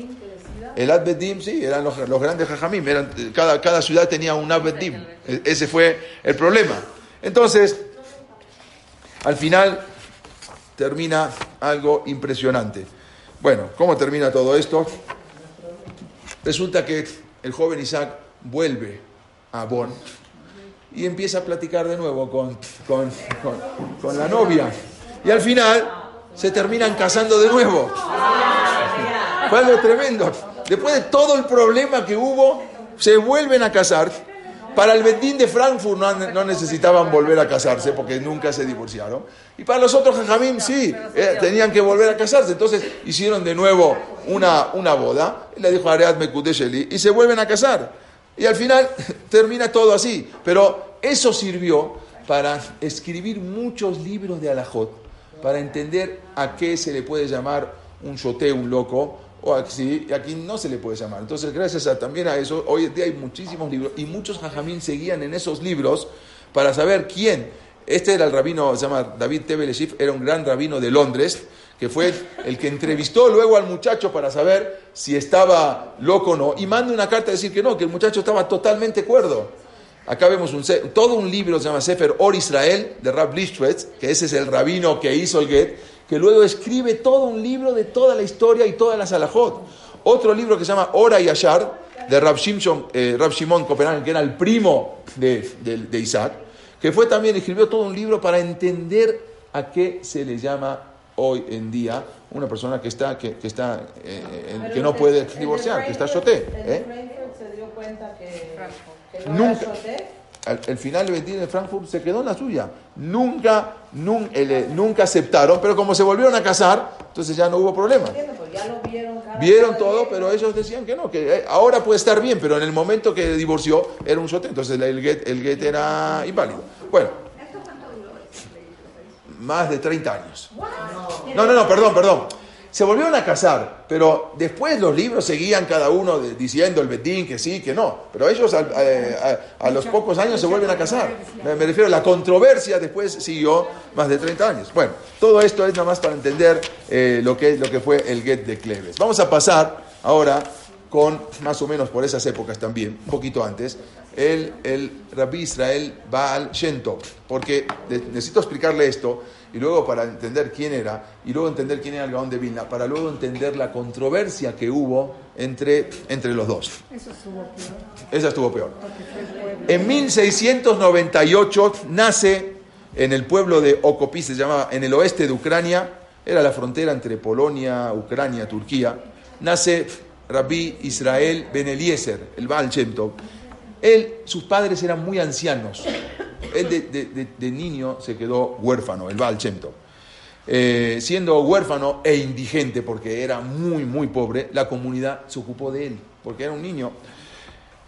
El Adbedim, sí, eran los, grandes jajamim. Cada, cada ciudad tenía un Adbedim. E, ese fue el problema. Entonces, al final termina algo impresionante. Bueno, ¿cómo termina todo esto? Resulta que el joven Isaac vuelve a Bonn y empieza a platicar de nuevo con, con, la novia. Y al final se terminan casando de nuevo. Fue algo tremendo. Después de todo el problema que hubo, se vuelven a casar para el Bedín de Frankfurt no, necesitaban volver a casarse porque nunca se divorciaron. Y para los otros Jajamim sí, eh, tenían que volver a casarse. Entonces hicieron de nuevo una, una boda. Y le dijo a Aread Mekudesheli y se vuelven a casar. Y al final *laughs* termina todo así. Pero eso sirvió para escribir muchos libros de Alajot, para entender a qué se le puede llamar un shoté, un loco, o aquí, aquí no se le puede llamar. Entonces, gracias a, también a eso, hoy en día hay muchísimos libros y muchos jajamín seguían en esos libros para saber quién. Este era el rabino, se llama David Tebeleshif, era un gran rabino de Londres, que fue el que entrevistó luego al muchacho para saber si estaba loco o no, y manda una carta a decir que no, que el muchacho estaba totalmente cuerdo. Acá vemos todo un libro, se llama Sefer Or Israel, de Rab Lishtwetz, que ese es el rabino que hizo el get, que luego escribe todo un libro de toda la historia y todas las alajot. Otro libro que se llama Ora y Ashar, de Rab, eh, Shimon Copenhagen, que era el primo de, Isaac, que fue también, escribió todo un libro para entender a qué se le llama hoy en día una persona que está que, está eh, que no puede divorciar, que está choté. ¿eh? se dio cuenta que, Nunca el final de Betín de Frankfurt se quedó en la suya. Nunca, eh, nunca, aceptaron, pero como se volvieron a casar, entonces ya no hubo problema. vieron, todo, pero ellos decían que no, que eh, ahora puede estar bien, pero en el momento que divorció era un sote, entonces el get, el get era inválido. Bueno, más de 30 años. No, no, no, perdón, perdón se volvieron a casar, pero después los libros seguían cada uno diciendo el Betín que sí, que no. Pero ellos a, los pocos años se vuelven a casar. Me, refiero a la controversia, después siguió más de 30 años. Bueno, todo esto es nada más para entender eh, lo, que, lo que fue el get de Cleves. Vamos a pasar ahora con, más o menos por esas épocas también, un poquito antes, el, el Rabbi Israel Baal Shento. Porque necesito explicarle esto y luego para entender quién era, y luego entender quién era el Gaón de Vilna, para luego entender la controversia que hubo entre, entre los dos. Eso estuvo peor. Esa estuvo peor. En 1698 nace en el pueblo de Okopis, se llamaba, en el oeste de Ucrania, era la frontera entre Polonia, Ucrania, Turquía, nace Rabbi Israel Ben Eliezer, el Baal Shem Él, sus padres eran muy ancianos, él de, niño se quedó huérfano, el Baal Shem eh, siendo huérfano e indigente, porque era muy, muy pobre, la comunidad se ocupó de él, porque era un niño.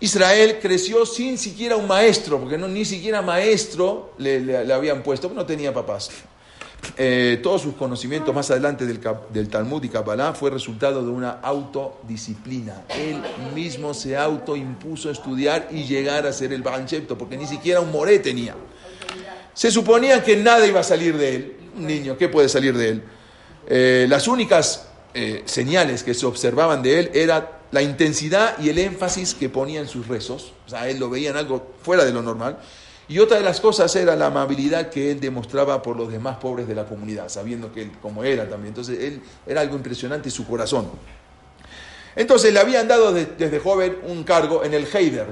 Israel creció sin siquiera un maestro, porque no, ni siquiera maestro le, le, habían puesto, no tenía papás. Eh, todos sus conocimientos más adelante del, Talmud y Kabbalah fue resultado de una autodisciplina. Él mismo se autoimpuso estudiar y llegar a ser el Baal porque ni siquiera un moré tenía. Se suponía que nada iba a salir de él. Un niño, ¿qué puede salir de él? Eh, las únicas eh, señales que se observaban de él era la intensidad y el énfasis que ponía en sus rezos. O sea, él lo veía en algo fuera de lo normal. Y otra de las cosas era la amabilidad que él demostraba por los demás pobres de la comunidad, sabiendo que él como era también. Entonces, él era algo impresionante su corazón. Entonces, le habían dado desde joven un cargo en el Heider.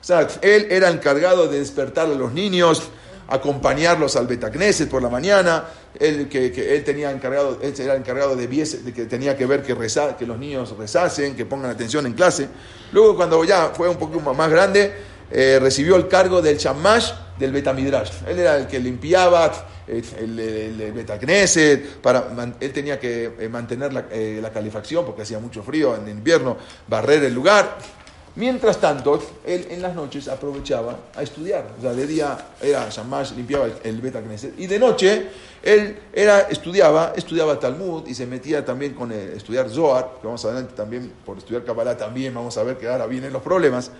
O sea, él era encargado de despertar a los niños, acompañarlos al Betacneset por la mañana, él, que, él, tenía encargado, él era encargado de, de que tenía que ver que, que los niños rezasen, que pongan atención en clase. Luego, cuando ya fue un poco más grande, eh, recibió el cargo del chamash del Betamidrash. Él era el que limpiaba eh, el, el, para, él tenía que eh, mantener la, la, calefacción porque hacía mucho frío en invierno, barrer el lugar. Mientras tanto, él en las noches aprovechaba a estudiar. O sea, de día era Shamash, limpiaba el, Beta Knesset. Y de noche, él era, estudiaba, estudiaba Talmud y se metía también con estudiar Zohar, que vamos adelante también, por estudiar Kabbalah también vamos a ver que ahora vienen los problemas.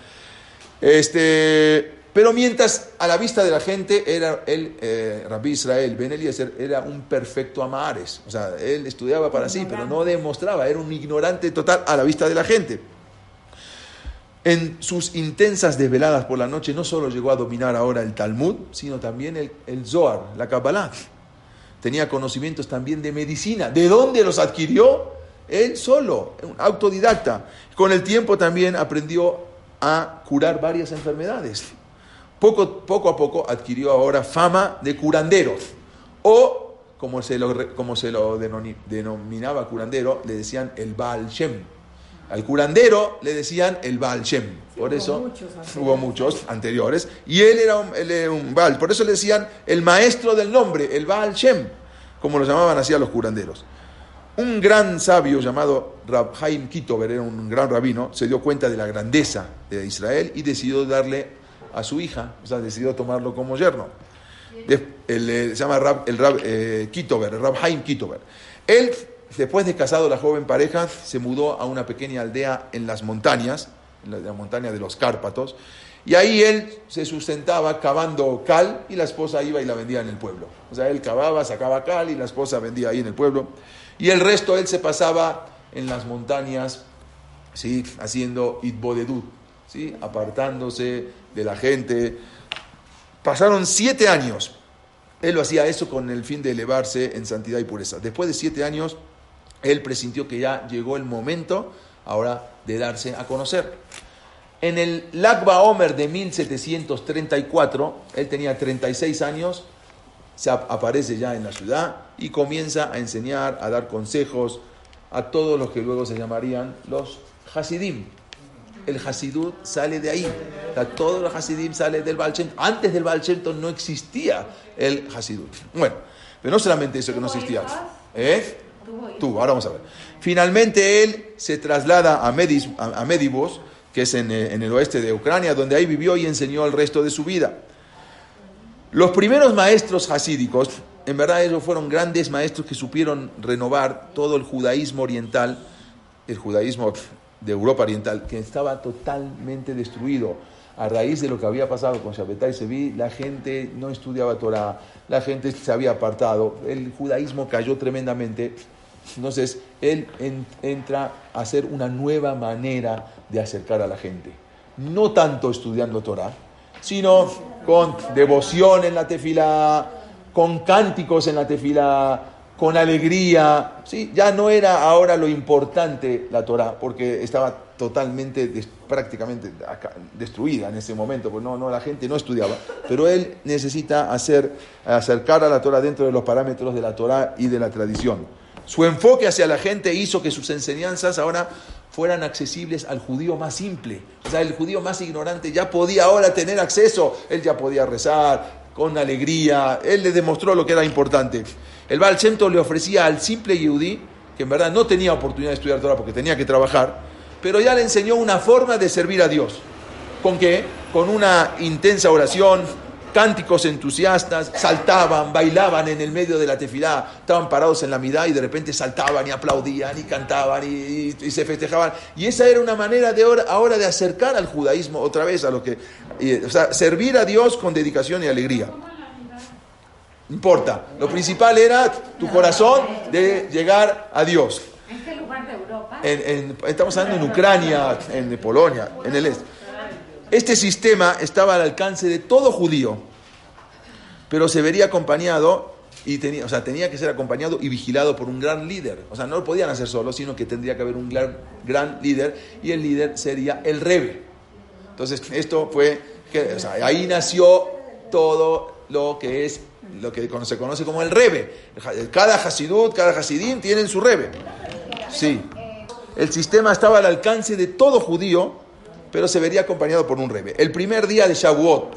Este, pero mientras a la vista de la gente era el eh, Rabbi Israel Ben Eliezer era un perfecto amares. O sea, él estudiaba para sí, pero no demostraba, era un ignorante total a la vista de la gente. En sus intensas desveladas por la noche no solo llegó a dominar ahora el Talmud, sino también el, el Zohar, la Kabbalah. Tenía conocimientos también de medicina. ¿De dónde los adquirió? Él solo, un autodidacta. Con el tiempo también aprendió a curar varias enfermedades. Poco, poco a poco adquirió ahora fama de curandero. O, como se lo, como se lo denominaba curandero, le decían el Baal Shem al curandero le decían el Baal Shem. por eso hubo muchos anteriores. Y él era, un, Baal. Por eso le decían el maestro del nombre, el Baal Shem, como lo llamaban así a los curanderos. Un gran sabio llamado Rab Haim Kitover, era un gran rabino, se dio cuenta de la grandeza de Israel y decidió darle a su hija, o sea, decidió tomarlo como yerno. Eh, se llama Rab, el Rab eh, Kitover, Rab Haim Kitover. Él Después de casado la joven pareja se mudó a una pequeña aldea en las montañas, en la, montaña de los Cárpatos, y ahí él se sustentaba cavando cal y la esposa iba y la vendía en el pueblo. O sea, él cavaba, sacaba cal y la esposa vendía ahí en el pueblo. Y el resto él se pasaba en las montañas, ¿sí? haciendo itbodedut, ¿sí? apartándose de la gente. Pasaron siete años. Él lo hacía eso con el fin de elevarse en santidad y pureza. Después de siete años, él presintió que ya llegó el momento ahora de darse a conocer. En el Lagba Omer de 1734, él tenía 36 años, se aparece ya en la ciudad y comienza a enseñar, a dar consejos a todos los que luego se llamarían los Hasidim. El Hasidut sale de ahí. O todos los Hasidim salen del Baal Antes del Baal no existía el Hasidut. Bueno, pero no solamente eso que no existía. ¿Eh? Tú, ahora vamos a ver. Finalmente él se traslada a, Medis, a, Medivos, que es en, en, el oeste de Ucrania, donde ahí vivió y enseñó el resto de su vida. Los primeros maestros hasídicos, en verdad ellos fueron grandes maestros que supieron renovar todo el judaísmo oriental, el judaísmo de Europa Oriental, que estaba totalmente destruido a raíz de lo que había pasado con Shabbatai Sevi, la gente no estudiaba Torah, la gente se había apartado, el judaísmo cayó tremendamente entonces, él entra a hacer una nueva manera de acercar a la gente. No tanto estudiando Torah, sino con devoción en la tefila, con cánticos en la tefila, con alegría. ¿sí? Ya no era ahora lo importante la Torah, porque estaba totalmente, prácticamente destruida en ese momento, porque no, no, la gente no estudiaba. Pero él necesita hacer, acercar a la Torah dentro de los parámetros de la Torah y de la tradición. Su enfoque hacia la gente hizo que sus enseñanzas ahora fueran accesibles al judío más simple. O sea, el judío más ignorante ya podía ahora tener acceso. Él ya podía rezar con alegría. Él le demostró lo que era importante. El Baal le ofrecía al simple yudí, que en verdad no tenía oportunidad de estudiar Torah porque tenía que trabajar, pero ya le enseñó una forma de servir a Dios. ¿Con qué? Con una intensa oración, cánticos entusiastas, saltaban, bailaban en el medio de la tefilá, estaban parados en la mitad y de repente saltaban y aplaudían y cantaban y, se festejaban. Y esa era una manera de ahora, de acercar al judaísmo otra vez a lo que, o sea, servir a Dios con dedicación y alegría. No importa, lo principal era tu corazón de llegar a Dios. ¿En qué lugar de Europa? estamos hablando en Ucrania, en Polonia, en el este. Este sistema estaba al alcance de todo judío, pero se vería acompañado y tenía, o sea, tenía que ser acompañado y vigilado por un gran líder. O sea, no lo podían hacer solo, sino que tendría que haber un gran, gran líder y el líder sería el rebe. Entonces, esto fue, que, o sea, ahí nació todo lo que es lo que se conoce como el rebe. Cada hasidut, cada hasidín tienen su rebe. Sí. El sistema estaba al alcance de todo judío pero se vería acompañado por un rebe. El primer día de Shavuot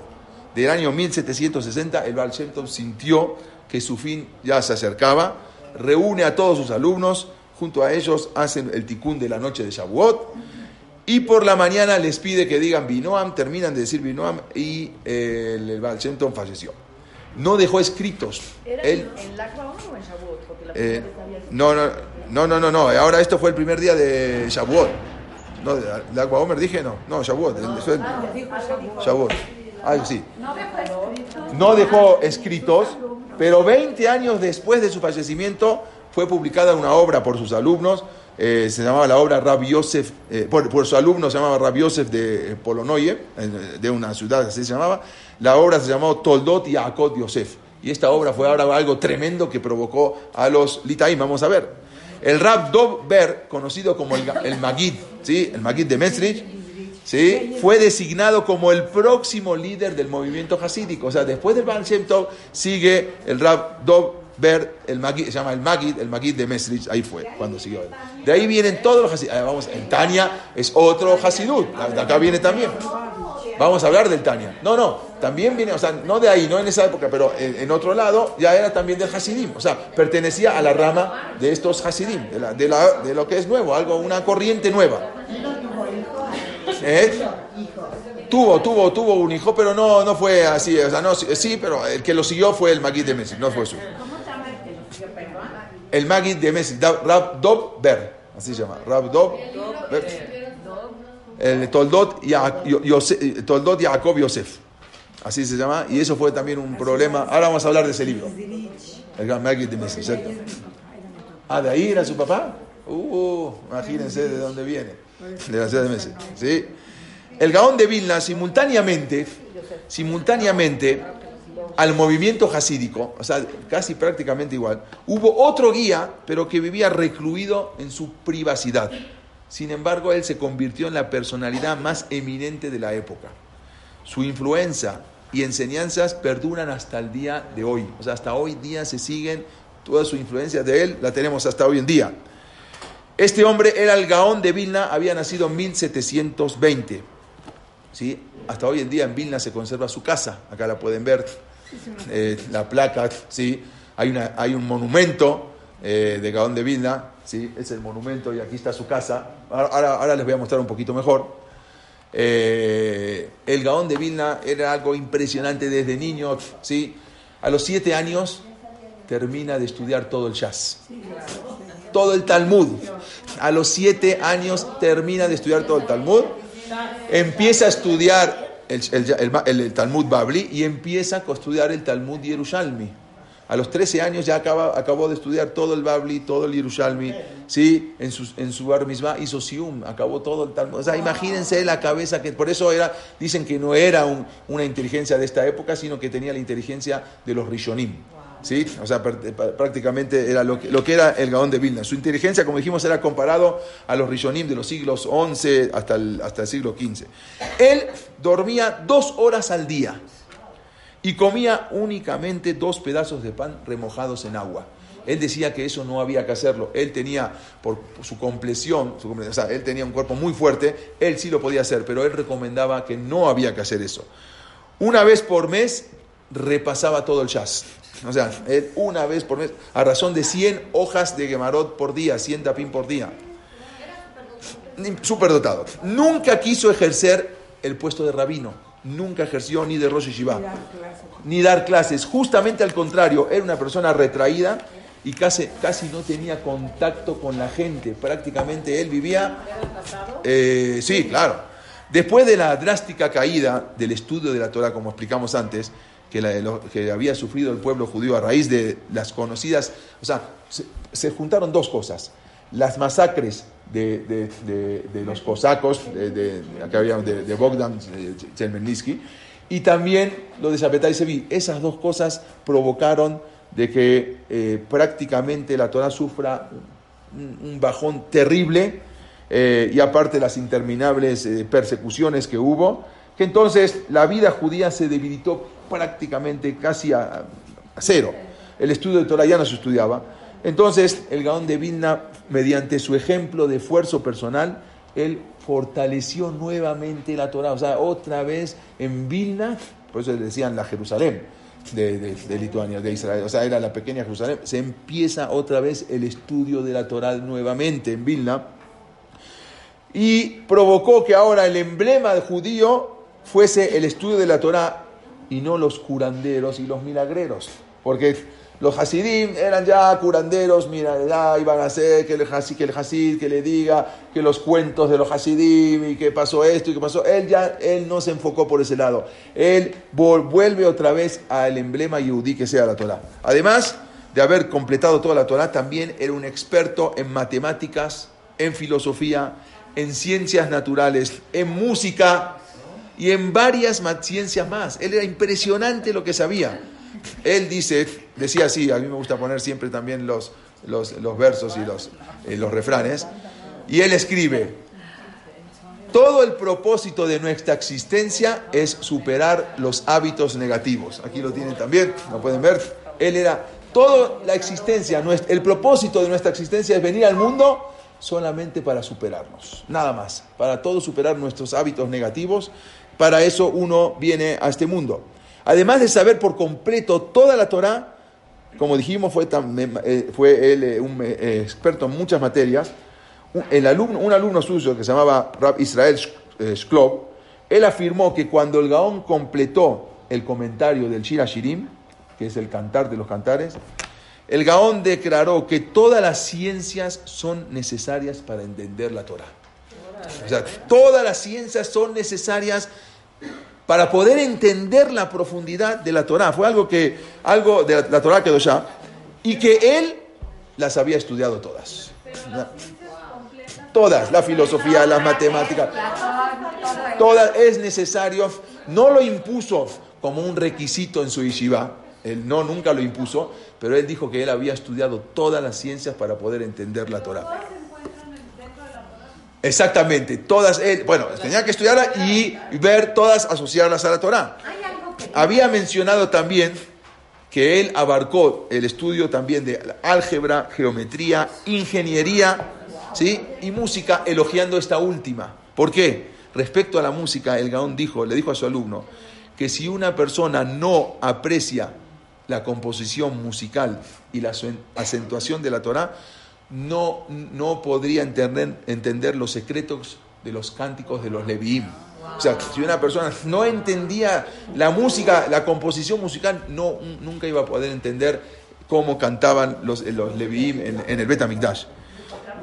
del año 1760, el Baal Shem sintió que su fin ya se acercaba, reúne a todos sus alumnos, junto a ellos hacen el tikkun de la noche de Shavuot, y por la mañana les pide que digan Binoam, terminan de decir Binoam, y eh, el, Baal Shem Falleció. No dejó escritos. ¿Era en, Lagba o en Shavuot? Eh, no, no, no, no, no, no, ahora esto fue el primer día de Shavuot. No, de Agua Homer dije no. No, Shavuot. Shavuot. Ah, sí. No dejó escritos, pero 20 años después de su fallecimiento fue publicada una obra por sus alumnos. Eh, se llamaba la obra Rab Yosef, eh, por, su alumno se llamaba Rab Yosef de Polonoye, de una ciudad así se llamaba. La obra se llamó Toldot y Akot Yosef. Y esta obra fue ahora algo tremendo que provocó a los Litaim. Vamos a ver. El Rab Dov Ber, conocido como el Magid, ¿sí? el Magid de Mesrich, ¿sí? fue designado como el próximo líder del movimiento hasídico. O sea, después del Baal Shem Tov sigue el Rab Dov Ber, el Magid, se llama el Magid, el Magid de Mesrich, ahí fue cuando siguió. De ahí vienen todos los Hasidut. Vamos, en Tania es otro Hasidut, de acá viene también. Vamos a hablar del Tania. No, no, también viene, o sea, no de ahí, no en esa época, pero en, otro lado ya era también del Hasidim. O sea, pertenecía a la rama de estos Hasidim, de, de, lo que es nuevo, algo, una corriente nueva. ¿Eh? Tuvo, tuvo, tuvo un hijo, pero no, no fue así. O sea, no, sí, pero el que lo siguió fue el Magid de Messi, no fue su. El Magid de Messi, Rab Dob Ber, así se llama. Rab Dob Ber el Toldot, Toldot Jacob Yosef. Así se llama. Y eso fue también un problema. Ahora vamos a hablar de ese libro. El Gran de Messi. Ah, de ahí era su papá. Uh, imagínense de dónde viene. De la ciudad de Messi. ¿Sí? El Gaón de Vilna, simultáneamente, simultáneamente al movimiento hasídico, o sea, casi prácticamente igual, hubo otro guía, pero que vivía recluido en su privacidad. Sin embargo, él se convirtió en la personalidad más eminente de la época. Su influencia y enseñanzas perduran hasta el día de hoy. O sea, hasta hoy día se siguen, toda su influencia de él la tenemos hasta hoy en día. Este hombre era el Gaón de Vilna, había nacido en 1720. ¿Sí? Hasta hoy en día en Vilna se conserva su casa, acá la pueden ver, eh, la placa, ¿sí? hay, una, hay un monumento eh, de Gaón de Vilna, ¿sí? es el monumento y aquí está su casa. Ahora, ahora les voy a mostrar un poquito mejor. Eh, el Gaón de Vilna era algo impresionante desde niño. ¿sí? A los siete años termina de estudiar todo el jazz, todo el Talmud. A los siete años termina de estudiar todo el Talmud. Empieza a estudiar el, el Talmud Babli y empieza a estudiar el Talmud Yerushalmi. A los 13 años ya acaba, acabó de estudiar todo el Babli, todo el Yerushalmi, ¿sí? En su, en su bar hizo Sium, acabó todo el Talmud. O sea, imagínense la cabeza que, por eso era, dicen que no era una inteligencia de esta época, sino que tenía la inteligencia de los Rishonim. ¿Sí? O sea, prácticamente era lo que, lo que, era el Gaón de Vilna. Su inteligencia, como dijimos, era comparado a los Rishonim de los siglos XI hasta el, hasta el siglo XV. Él dormía dos horas al día y comía únicamente dos pedazos de pan remojados en agua. Él decía que eso no había que hacerlo. Él tenía, por su compleción, su, o sea, él tenía un cuerpo muy fuerte, él sí lo podía hacer, pero él recomendaba que no había que hacer eso. Una vez por mes repasaba todo el jazz. O sea, él una vez por mes, a razón de 100 hojas de Gemarot por día, 100 tapín por día. Superdotado. Nunca quiso ejercer el puesto de rabino nunca ejerció ni de Rosh Yeshiva, ni dar clases. Justamente al contrario, era una persona retraída y casi, casi no tenía contacto con la gente. Prácticamente él vivía... Eh, sí, claro. Después de la drástica caída del estudio de la Torah, como explicamos antes, que, que había sufrido el pueblo judío a raíz de las conocidas, o sea, se, juntaron dos cosas. Las masacres de, los cosacos, de, había de, Bogdan Chermensky, y también lo de Shabetai Sevi. Esas dos cosas provocaron de que eh, prácticamente la Torah sufra un, bajón terrible eh, y aparte las interminables eh, persecuciones que hubo, que entonces la vida judía se debilitó prácticamente casi a, cero. El estudio de Torah ya no se estudiaba. Entonces el Gaón de Vilna, mediante su ejemplo de esfuerzo personal, él fortaleció nuevamente la Torah. O sea, otra vez en Vilna, por eso le decían la Jerusalén de, Lituania, de Israel, o sea, era la pequeña Jerusalén, se empieza otra vez el estudio de la Torah nuevamente en Vilna. Y provocó que ahora el emblema judío fuese el estudio de la Torah y no los curanderos y los milagreros, porque los Hasidim eran ya curanderos, mira, ya iban a hacer que el, Hasid, que el Hasid que le diga que los cuentos de los Hasidim y que pasó esto y que pasó. Él ya él no se enfocó por ese lado. Él vuelve otra vez al emblema yudí que sea la Torah. Además de haber completado toda la Torah, también era un experto en matemáticas, en filosofía, en ciencias naturales, en música y en varias ciencias más. Él era impresionante lo que sabía. Él dice, decía así, a mí me gusta poner siempre también los, los, versos y los, eh, los refranes, y él escribe, todo el propósito de nuestra existencia es superar los hábitos negativos. Aquí lo tienen también, lo pueden ver. Él era, toda la existencia, el propósito de nuestra existencia es venir al mundo solamente para superarnos, nada más, para todo superar nuestros hábitos negativos. Para eso uno viene a este mundo. Además de saber por completo toda la Torah, como dijimos, fue, eh, fue él eh, un eh, experto en muchas materias. Un, alumno, un alumno suyo que se llamaba Rab Israel Shklov, él afirmó que cuando el Gaón completó el comentario del Shira Shirim, que es el cantar de los cantares, el Gaón declaró que todas las ciencias son necesarias para entender la Torah. O sea, todas las ciencias son necesarias para poder entender la profundidad de la Torah. Fue algo que, algo de la, Torah quedó ya, y que él las había estudiado todas. Todas, la filosofía, las matemáticas, todas es necesario, no lo impuso como un requisito en su yeshiva, él no, nunca lo impuso, pero él dijo que él había estudiado todas las ciencias para poder entender la Torah. Exactamente, todas, él, bueno, tenía que estudiarla y ver todas asociadas a la Torah. Había mencionado también que él abarcó el estudio también de álgebra, geometría, ingeniería, ¿sí? Y música, elogiando esta última. ¿Por qué? Respecto a la música, el Gaón dijo, le dijo a su alumno, que si una persona no aprecia la composición musical y la acentuación de la Torah, no, no podría entender, entender los secretos de los cánticos de los Leviim. O sea, si una persona no entendía la música, la composición musical, no, nunca iba a poder entender cómo cantaban los, los Leviim en, el Bet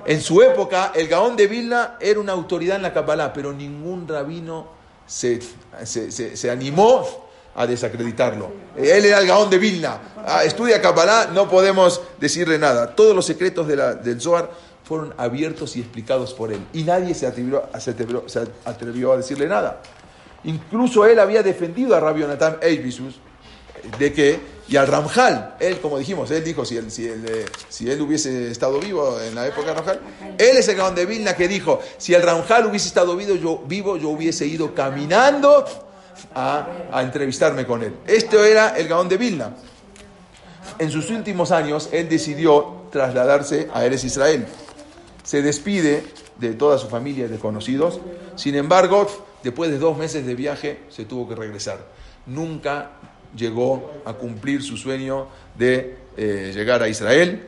En su época, el Gaón de Vilna era una autoridad en la Kabbalah, pero ningún rabino se, se, se animó a desacreditarlo. Él era el Gaón de Vilna. Ah, estudia Kabbalah, no podemos decirle nada. Todos los secretos del Zohar fueron abiertos y explicados por él. Y nadie se atrevió, a decirle nada. Incluso él había defendido a Rabbi Jonathan Eibisus de que, y al Ramjal, él, como dijimos, él dijo, si él, si, él, eh, si él hubiese estado vivo en la época de él es el Gaón de Vilna que dijo, si el Ramjal hubiese estado vivo yo, vivo, yo hubiese ido caminando a, entrevistarme con él. Esto era el Gaón de Vilna. En sus últimos años, él decidió trasladarse a Eres Israel. Se despide de toda su familia de conocidos. Sin embargo, después de dos meses de viaje, se tuvo que regresar. Nunca llegó a cumplir su sueño de eh, llegar a Israel.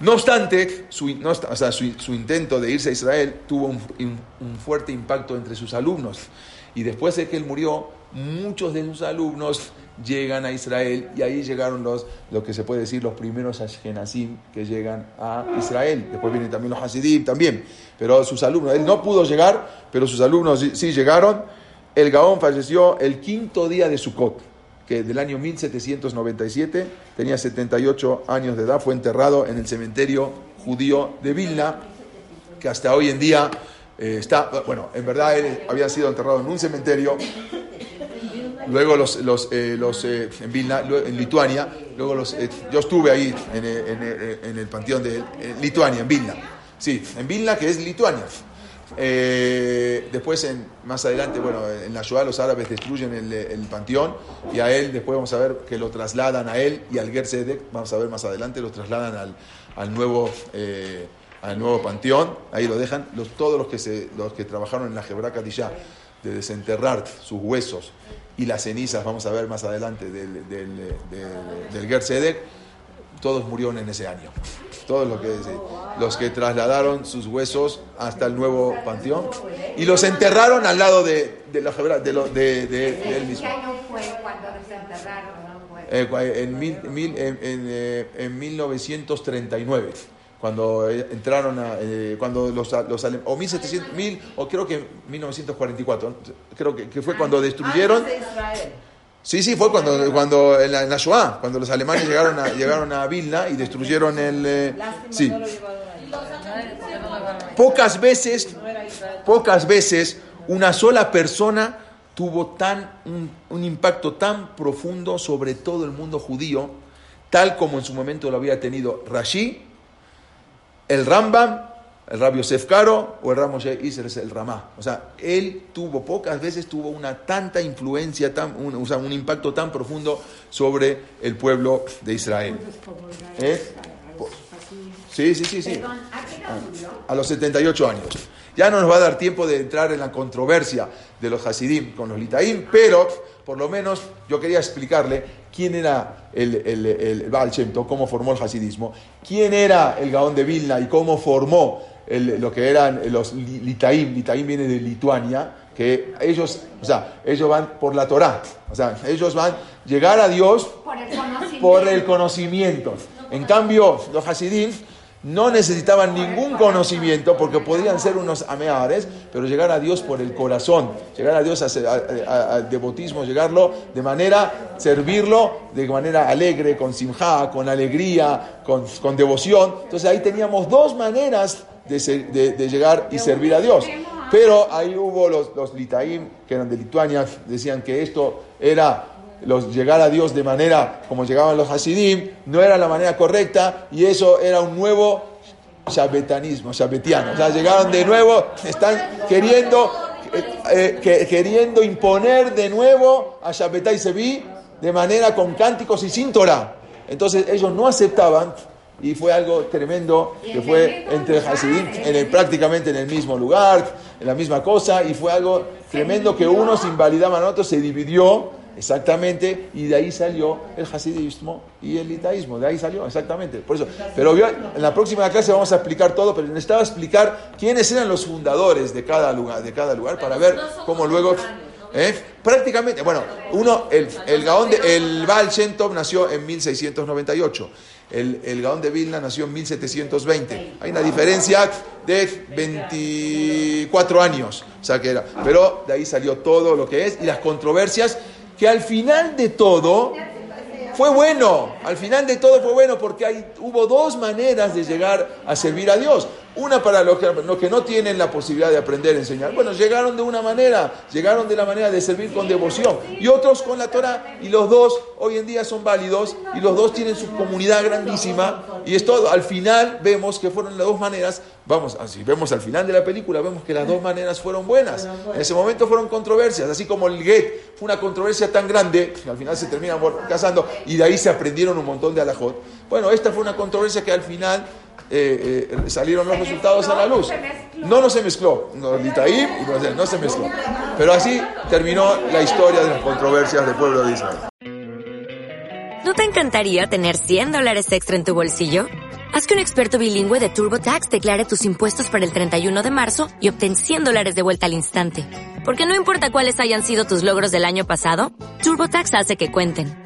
No obstante, su, intento de irse a Israel tuvo un fuerte impacto entre sus alumnos Y después de que él murió, muchos de sus alumnos llegan a Israel y ahí llegaron los, lo que se puede decir, los primeros Ashkenazim que llegan a Israel. Después vienen también los Hasidim también, pero sus alumnos, él no pudo llegar, pero sus alumnos sí, llegaron. El Gaón falleció el quinto día de Sukkot, que del año 1797, tenía 78 años de edad, fue enterrado en el cementerio judío de Vilna, que hasta hoy en día eh, está, bueno, en verdad él había sido enterrado en un cementerio luego los, los, eh, los eh, en Vilna, en Lituania, luego los, eh, yo estuve ahí en, en, el panteón de Lituania, en Vilna, sí, en Vilna que es Lituania. después, en, más adelante, bueno, en la Shoah los árabes destruyen el, el, panteón y a él, después vamos a ver que lo trasladan a él y al Gerzedek, vamos a ver más adelante, lo trasladan al, al nuevo al nuevo panteón, ahí lo dejan, los, todos los que, se, los que trabajaron en la Jebraca de desenterrar sus huesos y las cenizas, vamos a ver más adelante, del, del, del, todos murieron en ese año. Todos los que, los que trasladaron sus huesos hasta el nuevo panteón y los enterraron al lado de, de la de, lo, de, de, él mismo. Eh, en, mil, mil, en, en, eh, en 1939 cuando eh, entraron a, eh, cuando los, los o 1700, mil, o creo que 1944, creo que, que fue cuando destruyeron. Sí, sí, fue cuando, cuando en, la, Shoah, cuando los alemanes llegaron a, *laughs* llegaron a Vilna y destruyeron el... Eh, sí. Pocas veces, pocas veces una sola persona tuvo tan, un, un impacto tan profundo sobre todo el mundo judío, tal como en su momento lo había tenido Rashi el Rambam, el Rabbi Yosef Caro o el Ramo Isser es el Ramá. O sea, él tuvo, pocas veces tuvo una tanta influencia, tan, un, o sea, un impacto tan profundo sobre el pueblo de Israel. ¿Eh? Sí, sí, sí, sí. A los 78 años. Ya no nos va a dar tiempo de entrar en la controversia de los Hasidim con los Litaim, pero por lo menos yo quería explicarle quién era el, el, el, Baal Shem cómo formó el Hasidismo, quién era el Gaón de Vilna y cómo formó lo que eran los Litaim. Litaim viene de Lituania, que ellos, o sea, ellos van por la Torah, o sea, ellos van a llegar a Dios por el conocimiento. Por el conocimiento. En cambio, los Hasidim no necesitaban ningún conocimiento porque podían ser unos ameares, pero llegar a Dios por el corazón, llegar a Dios al devotismo, llegarlo de manera, servirlo de manera alegre, con simja, con alegría, con, con, devoción. Entonces ahí teníamos dos maneras de, de, llegar y servir a Dios. Pero ahí hubo los, los litaim, que eran de Lituania, decían que esto era los, llegar a Dios de manera como llegaban los Hasidim, no era la manera correcta y eso era un nuevo shabbetanismo, shabbetiano. O sea, llegaron de nuevo, están queriendo, eh, eh, queriendo imponer de nuevo a Shabbetai Sevi de manera con cánticos y sin Torah. Entonces ellos no aceptaban y fue algo tremendo que fue entre Hasidim en el, prácticamente en el mismo lugar, en la misma cosa y fue algo tremendo que unos invalidaban a otros, se dividió Exactamente, y de ahí salió el hasidismo y el litaísmo, de ahí salió, exactamente. Por eso, pero en la próxima clase vamos a explicar todo, pero necesitaba explicar quiénes eran los fundadores de cada lugar, de cada lugar para ver cómo luego... ¿eh? Prácticamente, bueno, uno, el, el Gaón de, el Baal Shem nació en 1698. El, el, Gaón de Vilna nació en 1720. Hay una diferencia de 24 años. O sea que era. Pero de ahí salió todo lo que es y las controversias que al final de todo fue bueno, al final de todo fue bueno porque hay, hubo dos maneras de llegar a servir a Dios. Una para los que, no tienen la posibilidad de aprender a enseñar. Bueno, llegaron de una manera, llegaron de la manera de servir con devoción. Y otros con la Torah. Y los dos hoy en día son válidos. Y los dos tienen su comunidad grandísima. Y es todo. Al final vemos que fueron las dos maneras. Vamos, así vemos al final de la película, vemos que las dos maneras fueron buenas. En ese momento fueron controversias. Así como el get fue una controversia tan grande, que al final se terminan casando. Y de ahí se aprendieron un montón de alajot. Bueno, esta fue una controversia que al final eh, eh, salieron los resultados a la luz. No, no se mezcló. No, no se mezcló. Pero así terminó la historia de las controversias del pueblo de Israel. ¿No te encantaría tener 100 dólares extra en tu bolsillo? Haz que un experto bilingüe de TurboTax declare tus impuestos para el 31 de marzo y obtén 100 dólares de vuelta al instante Porque no importa cuáles hayan sido tus logros del año pasado, TurboTax hace que cuenten.